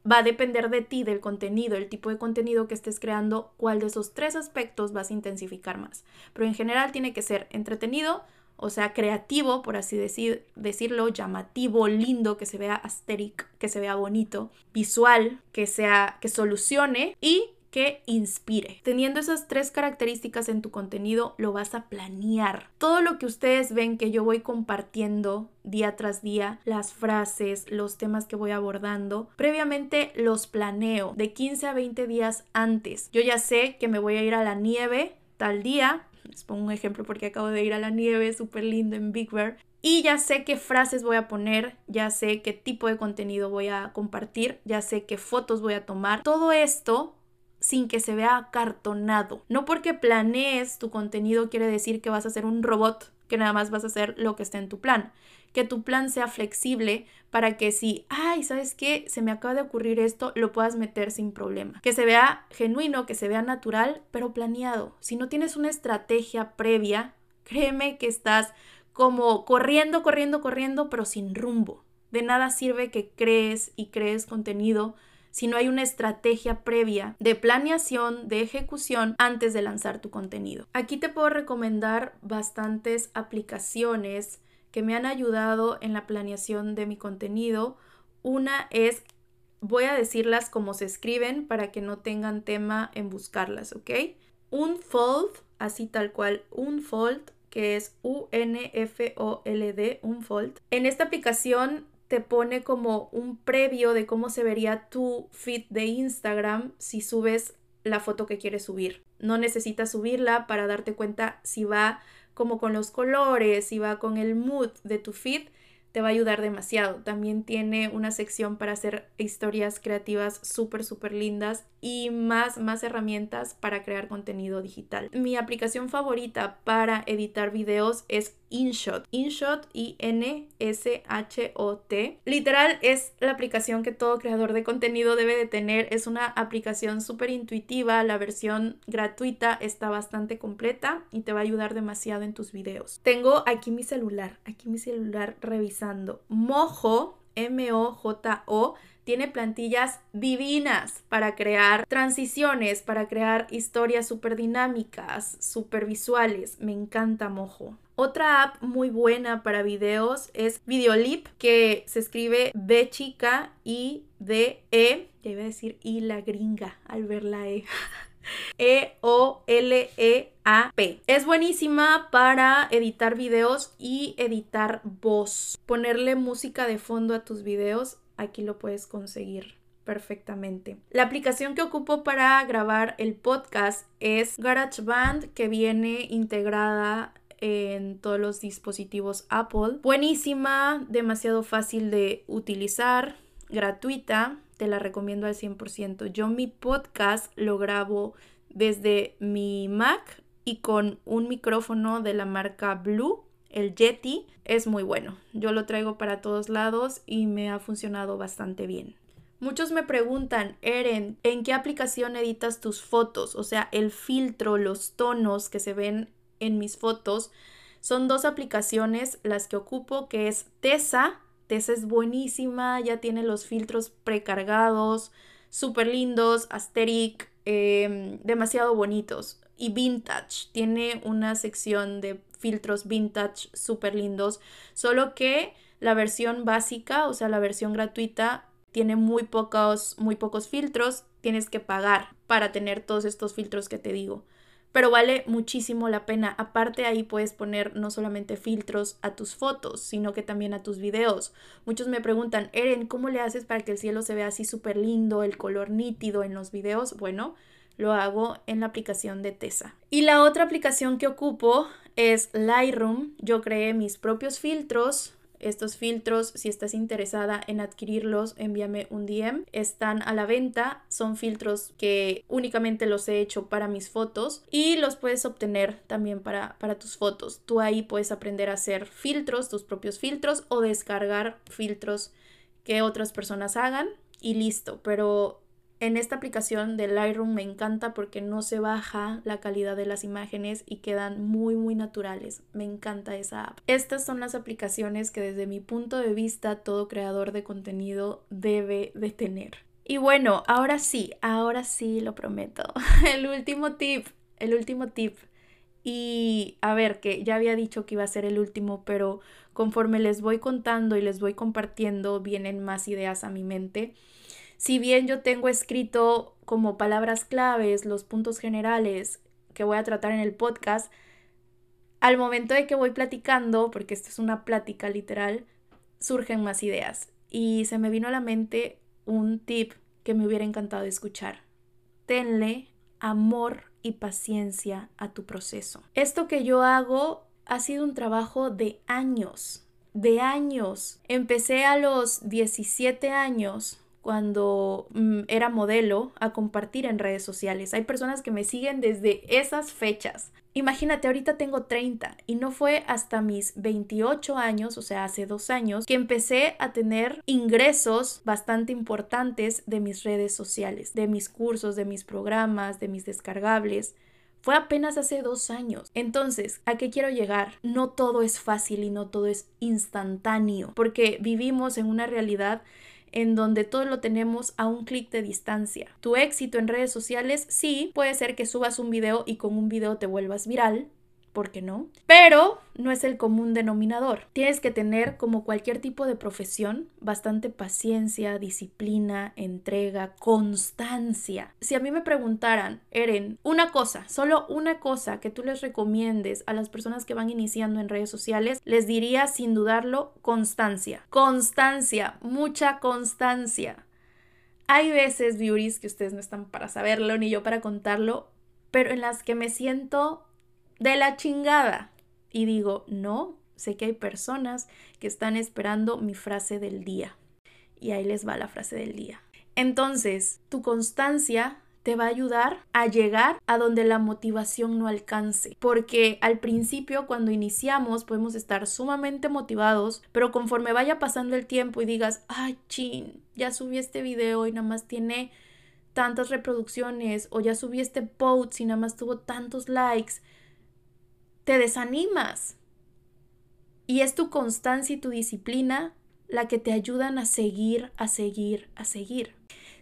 Va a depender de ti, del contenido, el tipo de contenido que estés creando, cuál de esos tres aspectos vas a intensificar más. Pero en general tiene que ser entretenido, o sea, creativo, por así decir, decirlo, llamativo, lindo, que se vea asteric, que se vea bonito, visual, que sea, que solucione y que inspire. Teniendo esas tres características en tu contenido, lo vas a planear. Todo lo que ustedes ven que yo voy compartiendo día tras día, las frases, los temas que voy abordando, previamente los planeo de 15 a 20 días antes. Yo ya sé que me voy a ir a la nieve tal día, les pongo un ejemplo porque acabo de ir a la nieve, súper lindo en Big Bear. Y ya sé qué frases voy a poner, ya sé qué tipo de contenido voy a compartir, ya sé qué fotos voy a tomar. Todo esto sin que se vea acartonado. No porque planees tu contenido quiere decir que vas a ser un robot que nada más vas a hacer lo que esté en tu plan que tu plan sea flexible para que si, ay, ¿sabes qué? Se me acaba de ocurrir esto, lo puedas meter sin problema. Que se vea genuino, que se vea natural, pero planeado. Si no tienes una estrategia previa, créeme que estás como corriendo, corriendo, corriendo, pero sin rumbo. De nada sirve que crees y crees contenido si no hay una estrategia previa de planeación, de ejecución antes de lanzar tu contenido. Aquí te puedo recomendar bastantes aplicaciones que me han ayudado en la planeación de mi contenido. Una es, voy a decirlas como se escriben para que no tengan tema en buscarlas, ¿ok? Un fold, así tal cual, un fold, que es U-N-F-O-L-D, Unfold. En esta aplicación te pone como un previo de cómo se vería tu feed de Instagram si subes la foto que quieres subir. No necesitas subirla para darte cuenta si va como con los colores, si va con el mood de tu feed te va a ayudar demasiado. También tiene una sección para hacer historias creativas súper, súper lindas y más, más herramientas para crear contenido digital. Mi aplicación favorita para editar videos es InShot. InShot, I-N-S-H-O-T. Literal es la aplicación que todo creador de contenido debe de tener. Es una aplicación súper intuitiva. La versión gratuita está bastante completa y te va a ayudar demasiado en tus videos. Tengo aquí mi celular, aquí mi celular revisando. Mojo, M-O-J-O tiene plantillas divinas para crear transiciones, para crear historias súper dinámicas, súper visuales. Me encanta Mojo. Otra app muy buena para videos es Videolip, que se escribe B chica y D E, ya iba a decir y la gringa al ver la E. E-O-L-E-A-P. Es buenísima para editar videos y editar voz. Ponerle música de fondo a tus videos, aquí lo puedes conseguir perfectamente. La aplicación que ocupo para grabar el podcast es GarageBand que viene integrada en todos los dispositivos Apple. Buenísima, demasiado fácil de utilizar, gratuita, te la recomiendo al 100%. Yo mi podcast lo grabo desde mi Mac y con un micrófono de la marca Blue, el Yeti, es muy bueno. Yo lo traigo para todos lados y me ha funcionado bastante bien. Muchos me preguntan, Eren, ¿en qué aplicación editas tus fotos? O sea, el filtro, los tonos que se ven en mis fotos. Son dos aplicaciones las que ocupo, que es Tesa. Tesa es buenísima, ya tiene los filtros precargados, súper lindos, asteric, em, demasiado bonitos. Y Vintage, tiene una sección de filtros vintage súper lindos, solo que la versión básica, o sea, la versión gratuita, tiene muy pocos, muy pocos filtros, tienes que pagar para tener todos estos filtros que te digo pero vale muchísimo la pena. Aparte ahí puedes poner no solamente filtros a tus fotos, sino que también a tus videos. Muchos me preguntan, Eren, ¿cómo le haces para que el cielo se vea así súper lindo, el color nítido en los videos? Bueno, lo hago en la aplicación de Tesa. Y la otra aplicación que ocupo es Lightroom. Yo creé mis propios filtros estos filtros, si estás interesada en adquirirlos, envíame un DM. Están a la venta, son filtros que únicamente los he hecho para mis fotos y los puedes obtener también para, para tus fotos. Tú ahí puedes aprender a hacer filtros, tus propios filtros o descargar filtros que otras personas hagan y listo. Pero en esta aplicación de Lightroom me encanta porque no se baja la calidad de las imágenes y quedan muy muy naturales. Me encanta esa app. Estas son las aplicaciones que desde mi punto de vista todo creador de contenido debe de tener. Y bueno, ahora sí, ahora sí lo prometo. El último tip, el último tip. Y a ver, que ya había dicho que iba a ser el último, pero conforme les voy contando y les voy compartiendo, vienen más ideas a mi mente. Si bien yo tengo escrito como palabras claves los puntos generales que voy a tratar en el podcast, al momento de que voy platicando, porque esto es una plática literal, surgen más ideas. Y se me vino a la mente un tip que me hubiera encantado escuchar. Tenle amor y paciencia a tu proceso. Esto que yo hago ha sido un trabajo de años, de años. Empecé a los 17 años cuando mm, era modelo a compartir en redes sociales. Hay personas que me siguen desde esas fechas. Imagínate, ahorita tengo 30 y no fue hasta mis 28 años, o sea, hace dos años, que empecé a tener ingresos bastante importantes de mis redes sociales, de mis cursos, de mis programas, de mis descargables. Fue apenas hace dos años. Entonces, ¿a qué quiero llegar? No todo es fácil y no todo es instantáneo, porque vivimos en una realidad en donde todo lo tenemos a un clic de distancia. Tu éxito en redes sociales, sí, puede ser que subas un video y con un video te vuelvas viral, ¿por qué no? Pero no es el común denominador. Tienes que tener, como cualquier tipo de profesión, bastante paciencia, disciplina, entrega, constancia. Si a mí me preguntaran, Eren, una cosa, solo una cosa que tú les recomiendes a las personas que van iniciando en redes sociales, les diría sin dudarlo constancia. Constancia, mucha constancia. Hay veces, beauties, que ustedes no están para saberlo ni yo para contarlo, pero en las que me siento de la chingada. Y digo, no, sé que hay personas que están esperando mi frase del día. Y ahí les va la frase del día. Entonces, tu constancia te va a ayudar a llegar a donde la motivación no alcance. Porque al principio, cuando iniciamos, podemos estar sumamente motivados, pero conforme vaya pasando el tiempo y digas, ay, chin, ya subí este video y nada más tiene tantas reproducciones, o ya subí este post y nada más tuvo tantos likes, te desanimas. Y es tu constancia y tu disciplina la que te ayudan a seguir, a seguir, a seguir.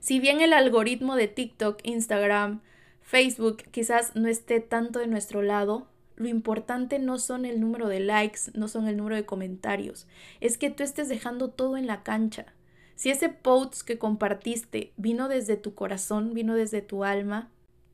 Si bien el algoritmo de TikTok, Instagram, Facebook quizás no esté tanto de nuestro lado, lo importante no son el número de likes, no son el número de comentarios, es que tú estés dejando todo en la cancha. Si ese post que compartiste vino desde tu corazón, vino desde tu alma,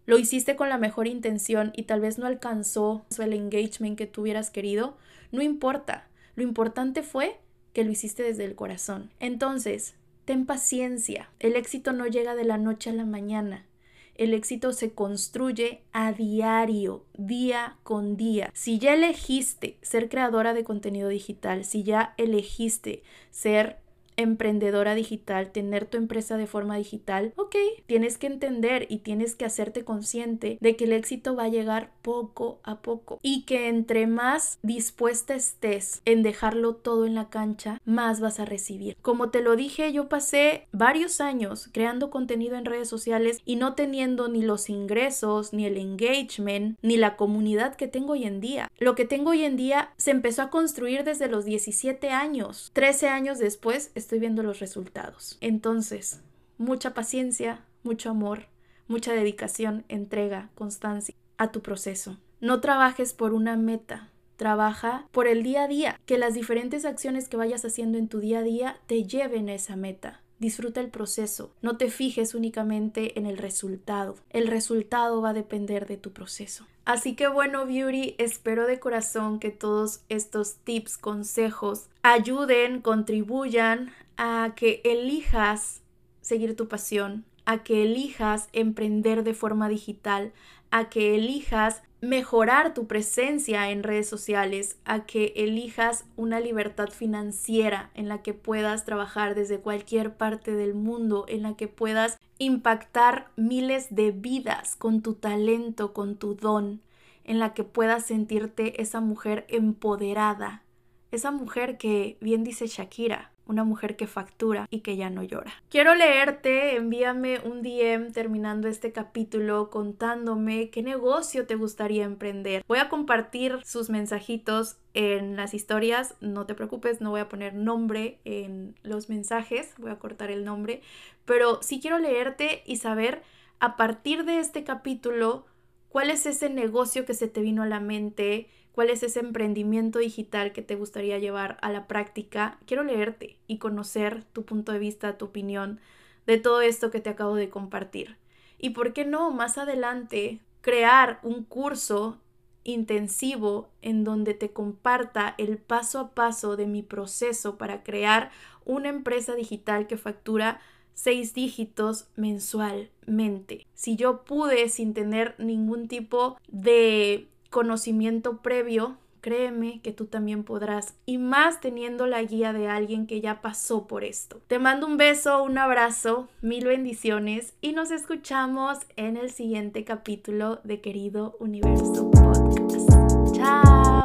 lo hiciste con la mejor intención y tal vez no alcanzó el engagement que tú hubieras querido, no importa. Lo importante fue que lo hiciste desde el corazón. Entonces, ten paciencia. El éxito no llega de la noche a la mañana. El éxito se construye a diario, día con día. Si ya elegiste ser creadora de contenido digital, si ya elegiste ser emprendedora digital, tener tu empresa de forma digital, ok, tienes que entender y tienes que hacerte consciente de que el éxito va a llegar poco a poco y que entre más dispuesta estés en dejarlo todo en la cancha, más vas a recibir. Como te lo dije, yo pasé varios años creando contenido en redes sociales y no teniendo ni los ingresos, ni el engagement, ni la comunidad que tengo hoy en día. Lo que tengo hoy en día se empezó a construir desde los 17 años. 13 años después estoy viendo los resultados. Entonces, mucha paciencia, mucho amor, mucha dedicación, entrega, constancia a tu proceso. No trabajes por una meta, trabaja por el día a día, que las diferentes acciones que vayas haciendo en tu día a día te lleven a esa meta. Disfruta el proceso, no te fijes únicamente en el resultado. El resultado va a depender de tu proceso. Así que bueno, Beauty, espero de corazón que todos estos tips, consejos ayuden, contribuyan a que elijas seguir tu pasión, a que elijas emprender de forma digital, a que elijas mejorar tu presencia en redes sociales, a que elijas una libertad financiera en la que puedas trabajar desde cualquier parte del mundo, en la que puedas impactar miles de vidas con tu talento, con tu don, en la que puedas sentirte esa mujer empoderada, esa mujer que bien dice Shakira, una mujer que factura y que ya no llora. Quiero leerte, envíame un DM terminando este capítulo contándome qué negocio te gustaría emprender. Voy a compartir sus mensajitos en las historias, no te preocupes, no voy a poner nombre en los mensajes, voy a cortar el nombre, pero sí quiero leerte y saber a partir de este capítulo cuál es ese negocio que se te vino a la mente, cuál es ese emprendimiento digital que te gustaría llevar a la práctica, quiero leerte y conocer tu punto de vista, tu opinión de todo esto que te acabo de compartir. Y por qué no, más adelante, crear un curso intensivo en donde te comparta el paso a paso de mi proceso para crear una empresa digital que factura seis dígitos mensualmente. Si yo pude sin tener ningún tipo de conocimiento previo, créeme que tú también podrás y más teniendo la guía de alguien que ya pasó por esto. Te mando un beso, un abrazo, mil bendiciones y nos escuchamos en el siguiente capítulo de Querido Universo Podcast. Chao.